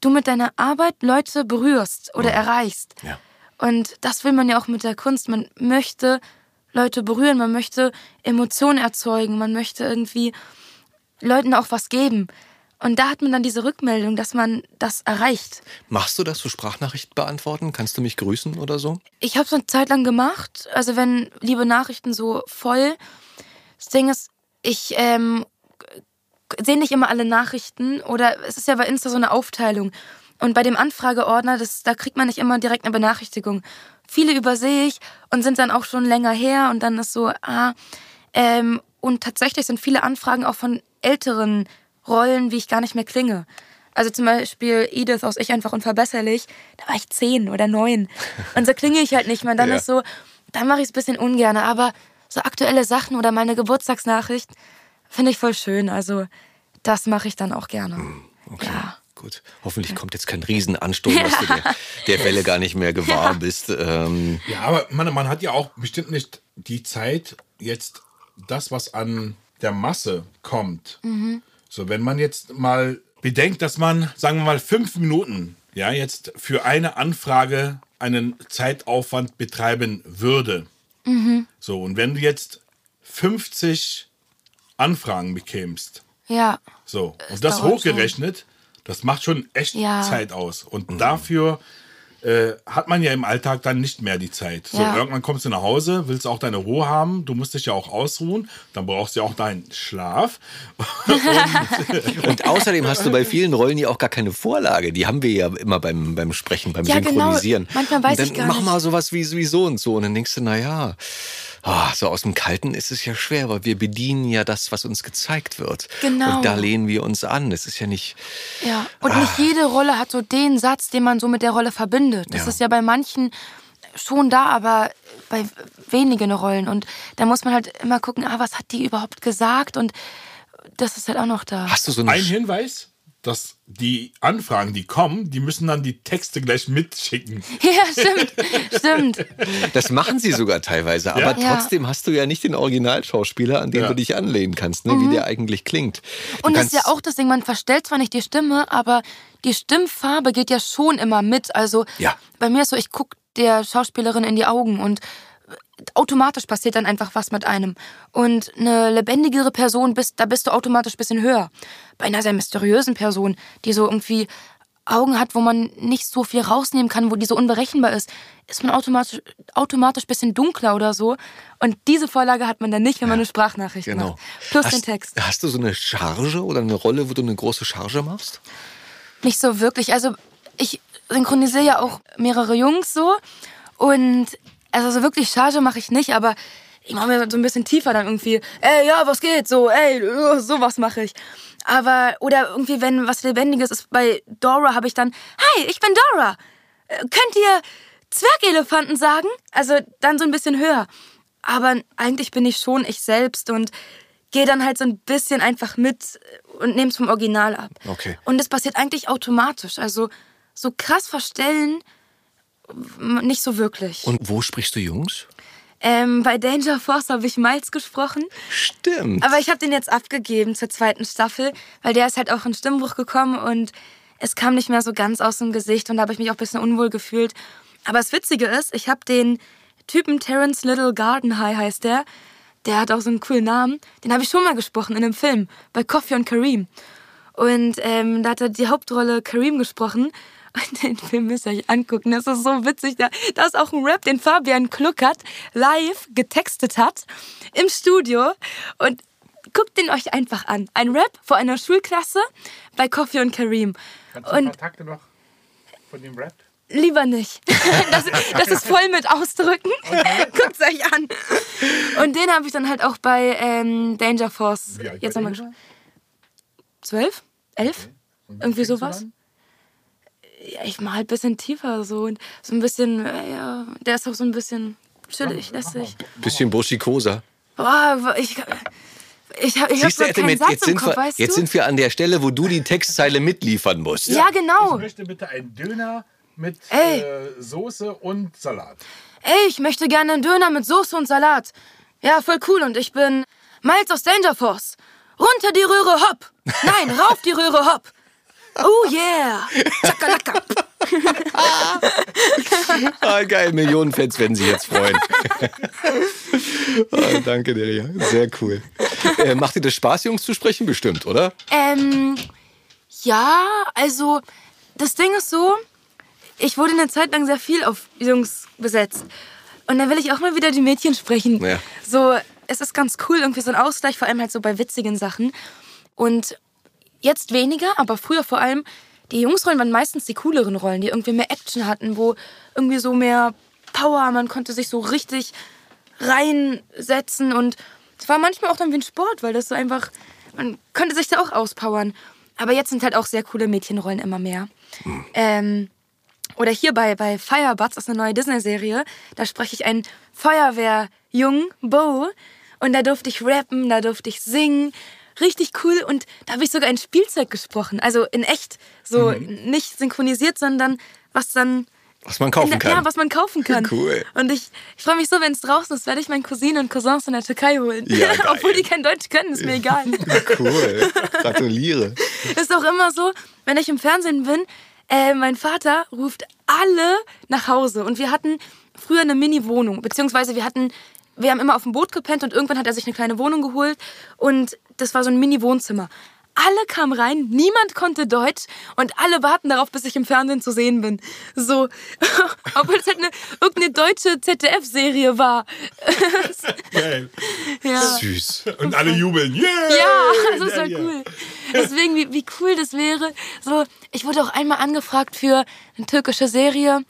du mit deiner Arbeit Leute berührst oder erreichst. Ja. Und das will man ja auch mit der Kunst. Man möchte Leute berühren, man möchte Emotionen erzeugen, man möchte irgendwie Leuten auch was geben. Und da hat man dann diese Rückmeldung, dass man das erreicht. Machst du das, so Sprachnachrichten beantworten? Kannst du mich grüßen oder so? Ich habe es eine Zeit lang gemacht. Also wenn liebe Nachrichten so voll. Das Ding ist, ich ähm, sehe nicht immer alle Nachrichten oder es ist ja bei Insta so eine Aufteilung. Und bei dem Anfrageordner, das, da kriegt man nicht immer direkt eine Benachrichtigung. Viele übersehe ich und sind dann auch schon länger her und dann ist so, ah, ähm, und tatsächlich sind viele Anfragen auch von älteren Rollen, wie ich gar nicht mehr klinge. Also zum Beispiel Edith aus Ich einfach unverbesserlich, da war ich zehn oder neun. Und so klinge ich halt nicht mehr. Dann Ja. ist so, dann mache ich es ein bisschen ungern. Aber so aktuelle Sachen oder meine Geburtstagsnachricht finde ich voll schön. Also das mache ich dann auch gerne. Hm, Okay. Ja. Gut. Hoffentlich kommt jetzt kein Riesenansturm, dass du der, der Welle gar nicht mehr gewahr bist. Ähm, Ja, aber man, man hat ja auch bestimmt nicht die Zeit, jetzt das, was an der Masse kommt. So, wenn man jetzt mal bedenkt, dass man, sagen wir mal, fünf Minuten, ja, jetzt für eine Anfrage einen Zeitaufwand betreiben würde. So, und wenn du jetzt 50 Anfragen bekämst, Ja. so, und das hochgerechnet, das macht schon echt Ja. Zeit aus. Und dafür äh, hat man ja im Alltag dann nicht mehr die Zeit. So, Ja. irgendwann kommst du nach Hause, willst auch deine Ruhe haben, du musst dich ja auch ausruhen, dann brauchst du ja auch deinen Schlaf. und außerdem hast du bei vielen Rollen ja auch gar keine Vorlage. Die haben wir ja immer beim, beim Sprechen, beim Ja, genau. Synchronisieren. Manchmal weiß und dann ich gar mach nicht. mal sowas wie, wie so und so. Und dann denkst du, naja, ah, so aus dem Kalten ist es ja schwer, weil wir bedienen ja das, was uns gezeigt wird. Genau. Und da lehnen wir uns an. Es ist ja nicht. Ja, und nicht jede Rolle hat so den Satz, den man so mit der Rolle verbindet. Das Ja. ist ja bei manchen schon da, aber bei wenigen Rollen. Und da muss man halt immer gucken, ah, was hat die überhaupt gesagt? Und das ist halt auch noch da. Hast du so eine. Ein Hinweis, dass die Anfragen, die kommen, die müssen dann die Texte gleich mitschicken. Ja, stimmt, stimmt. Das machen sie sogar teilweise, aber Ja. Ja. trotzdem hast du ja nicht den Originalschauspieler, an den Ja. du dich anlehnen kannst, ne? wie der eigentlich klingt. Du Und das ist ja auch das Ding, man verstellt zwar nicht die Stimme, aber die Stimmfarbe geht ja schon immer mit. Also Ja. bei mir ist so, ich gucke der Schauspielerin in die Augen und automatisch passiert dann einfach was mit einem. Und eine lebendigere Person, bist, da bist du automatisch ein bisschen höher. Bei einer sehr mysteriösen Person, die so irgendwie Augen hat, wo man nicht so viel rausnehmen kann, wo die so unberechenbar ist, ist man automatisch automatisch ein bisschen dunkler oder so. Und diese Vorlage hat man dann nicht, wenn man eine Sprachnachricht Genau. macht. Plus hast, den Text. Hast du so eine Charge oder eine Rolle, wo du eine große Charge machst? Nicht so wirklich. Also ich synchronisiere ja auch mehrere Jungs so. Und also so wirklich Charge mache ich nicht, aber ich mache mir so ein bisschen tiefer dann irgendwie, ey, ja, was geht? So, ey, äh, sowas mache ich. Aber, oder irgendwie, wenn was Lebendiges ist, bei Dora habe ich dann, hi, ich bin Dora. Äh, Könnt ihr Zwergelefanten sagen? Also dann so ein bisschen höher. Aber eigentlich bin ich schon ich selbst und gehe dann halt so ein bisschen einfach mit und nehme es vom Original ab. Okay. Und das passiert eigentlich automatisch. Also so krass verstellen, nicht so wirklich. Und wo sprichst du Jungs? ähm, bei Danger Force habe ich Miles gesprochen. Stimmt. Aber ich habe den jetzt abgegeben zur zweiten Staffel, weil der ist halt auch in Stimmbruch gekommen und es kam nicht mehr so ganz aus dem Gesicht und da habe ich mich auch ein bisschen unwohl gefühlt. Aber das Witzige ist, ich habe den Typen Terence Little Garden High heißt der. Der hat auch so einen coolen Namen. Den habe ich schon mal gesprochen in einem Film bei Coffee und Kareem. Und ähm, da hat er die Hauptrolle Kareem gesprochen. Den Film müsst ihr euch angucken. Das ist so witzig. Da, da ist auch ein Rap, den Fabian Kluckert live getextet hat im Studio. Und guckt den euch einfach an. Ein Rap vor einer Schulklasse bei Coffee und Kareem. Und Takte noch von dem Rap? lieber nicht. Das, das ist voll mit Ausdrücken. Guckt euch an. Und den habe ich dann halt auch bei ähm, Danger Force Wie alt jetzt nochmal gesprochen. Zwölf? Elf? Irgendwie sowas. Ja, ich mal halt ein bisschen tiefer so und so ein bisschen, äh, ja, der ist auch so ein bisschen chillig, lässig. Bisschen buschikoser. Boah, ich, ich, hab- ich Siehst du, keinen jetzt, Satz jetzt, sind Kopf, wir, weißt jetzt du? sind wir an der Stelle, wo du die Textzeile mitliefern musst. ja, genau. Ich möchte bitte einen Döner mit Ey. äh, Soße und Salat. Ey, ich möchte gerne einen Döner mit Soße und Salat. Ja, voll cool. Und ich bin Miles aus Danger Force. Runter die Röhre, hopp. Nein, rauf die Röhre, hopp. Oh yeah. Chakalaka. Ah, geil, Millionen Fans werden sich jetzt freuen. ah, danke ja. Sehr cool. Äh, macht dir das Spaß, Jungs zu sprechen? Bestimmt, oder? Ähm, ja, also, das Ding ist so, ich wurde eine Zeit lang sehr viel auf Jungs besetzt. Und dann will ich auch mal wieder die Mädchen sprechen. Ja. So, es ist ganz cool, irgendwie so ein Ausgleich, vor allem halt so bei witzigen Sachen. Und jetzt weniger, aber früher vor allem, die Jungsrollen waren meistens die cooleren Rollen, die irgendwie mehr Action hatten, wo irgendwie so mehr Power, man konnte sich so richtig reinsetzen und es war manchmal auch dann wie ein Sport, weil das so einfach, man könnte sich da auch auspowern. Aber jetzt sind halt auch sehr coole Mädchenrollen immer mehr. Ähm, oder hier bei, bei Firebuds, das ist eine neue Disney-Serie, da spreche ich einen Feuerwehrjungen, Bo. Und da durfte ich rappen, da durfte ich singen. Richtig cool. Und da habe ich sogar ein Spielzeug gesprochen. Also in echt. So nicht synchronisiert, sondern was dann. Was man kaufen der, kann. Ja, was man kaufen kann. Cool. Und ich, ich freue mich so, wenn es draußen ist, werde ich meinen Cousinen und Cousins in der Türkei holen. Ja. Obwohl die kein Deutsch können, ist mir egal. Cool. Gratuliere. ist auch immer so, wenn ich im Fernsehen bin, äh, mein Vater ruft alle nach Hause. Und wir hatten früher eine Mini-Wohnung, beziehungsweise wir hatten, wir haben immer auf dem Boot gepennt und irgendwann hat er sich eine kleine Wohnung geholt und das war so ein Mini-Wohnzimmer. Alle kamen rein, niemand konnte Deutsch und alle warten darauf, bis ich im Fernsehen zu sehen bin. So, obwohl es halt eine, irgendeine deutsche ZDF-Serie war. Geil. Ja. Süß. Und alle jubeln. Yeah! Ja, das ist Ja, ja. cool. Deswegen, wie, wie cool das wäre. So, ich wurde auch einmal angefragt für eine türkische Serie.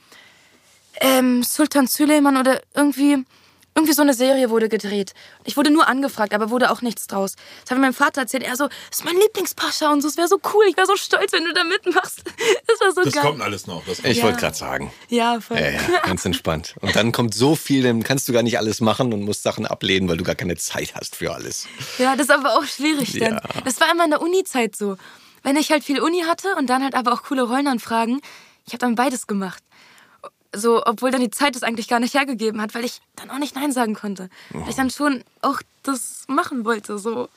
Ähm, Sultan Süleyman oder irgendwie, irgendwie so eine Serie wurde gedreht. Ich wurde nur angefragt, aber wurde auch nichts draus. Das hat mir mein Vater erzählt. Er so, das ist mein Lieblingspascha und so, es wäre so cool. Ich wäre so stolz, wenn du da mitmachst. Das war so Das geil. kommt alles noch. Das kommt. Ich Ja. wollte gerade sagen. Ja, voll. Ja, ja, ganz entspannt. Und dann kommt so viel, dann kannst du gar nicht alles machen und musst Sachen ablehnen, weil du gar keine Zeit hast für alles. Ja, das ist aber auch schwierig dann. Ja. Das war immer in der Uni-Zeit so. Wenn ich halt viel Uni hatte und dann halt aber auch coole Rollenanfragen, ich habe dann beides gemacht. So, obwohl dann die Zeit das eigentlich gar nicht hergegeben hat, weil ich dann auch nicht Nein sagen konnte. Weil ich dann schon auch das machen wollte. So.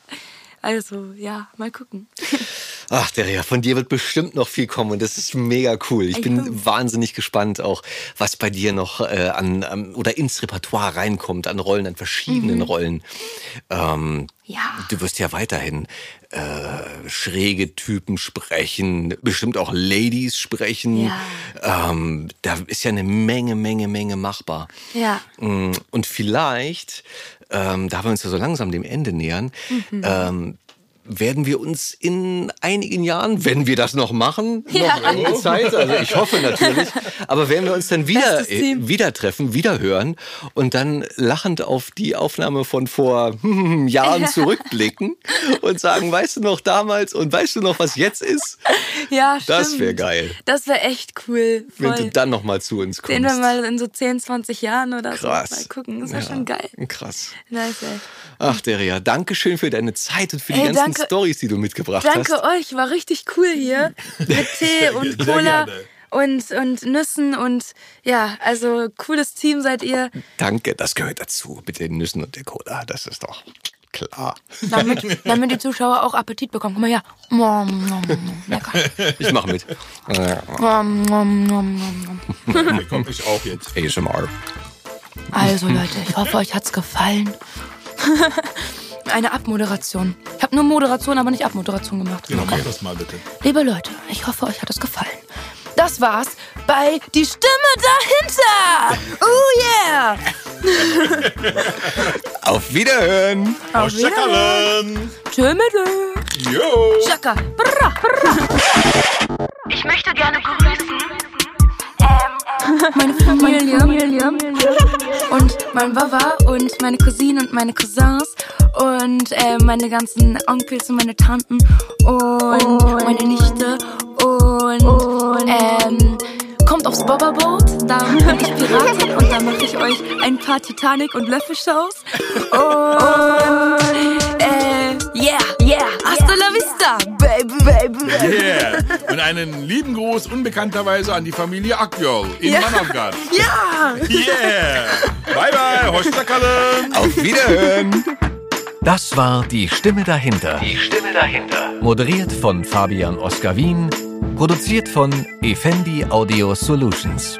Also, ja, mal gucken. Ach, Deria, von dir wird bestimmt noch viel kommen und das ist mega cool. Ich Ich bin hoffe. wahnsinnig gespannt auch, was bei dir noch äh, an, an oder ins Repertoire reinkommt, an Rollen, an verschiedenen Mhm. Rollen. Ähm, Ja. Du wirst ja weiterhin äh, schräge Typen sprechen, bestimmt auch Ladies sprechen. Ähm, da ist ja eine Menge, Menge, Menge machbar. Ja. Mm, Und vielleicht, ähm, da wir uns ja so langsam dem Ende nähern, Mhm. ähm, werden wir uns in einigen Jahren, wenn wir das noch machen, Ja. noch einige Zeit, also ich hoffe natürlich, aber werden wir uns dann wieder, äh, wieder treffen, wieder hören und dann lachend auf die Aufnahme von vor hm, Jahren zurückblicken und sagen, weißt du noch damals und weißt du noch, was jetzt ist? Ja, stimmt. Das wäre geil, Das wäre echt cool. wenn du Voll. dann noch mal zu uns kommst. Sehen wir mal in so 10, 20 Jahren oder Krass. so. Mal gucken. Das wäre schon geil. Krass. Nice, ey. Ach, Deria, danke schön für deine Zeit und für die Ey, ganzen danke- Stories, die du mitgebracht Danke hast. euch, war richtig cool hier. Mit Tee und Cola und, und Nüssen und ja, also cooles Team seid ihr. Danke, das gehört dazu mit den Nüssen und der Cola. Das ist doch klar. Damit, damit die Zuschauer auch Appetit bekommen. Guck mal her. Lecker. Ich mach mit. Bekomme ich auch jetzt. ASMR. Also Leute, ich hoffe, euch hat's gefallen. Eine Abmoderation. Ich habe nur Moderation, aber nicht Abmoderation gemacht. Genau, mach das mal bitte. Liebe Leute, ich hoffe, euch hat es gefallen. Das war's bei Die Stimme dahinter. Oh yeah. Auf Wiederhören. Auf mit Ö. Jo! Schaka. Ich möchte gerne grüßen. Meine Familie. Und mein Baba und meine Cousinen und meine Cousins. Und äh, meine ganzen Onkels und meine Tanten. Und meine Nichte. Und ähm, kommt aufs Bobberboot. Da bin ich Piratin und da mache ich euch ein paar Titanic- und Löffelshows. Und äh, yeah, yeah. Hasta la vista, baby, baby. Yeah! Und einen lieben Gruß unbekannterweise an die Familie Akjol in Ja. Manavgat. Ja. Yeah! Bye bye, Hoschackerlen! Auf Wiederhören. Das war die Stimme dahinter. Die Stimme dahinter. Moderiert von Fabian Oskar Wien. Produziert von Effendi Audio Solutions.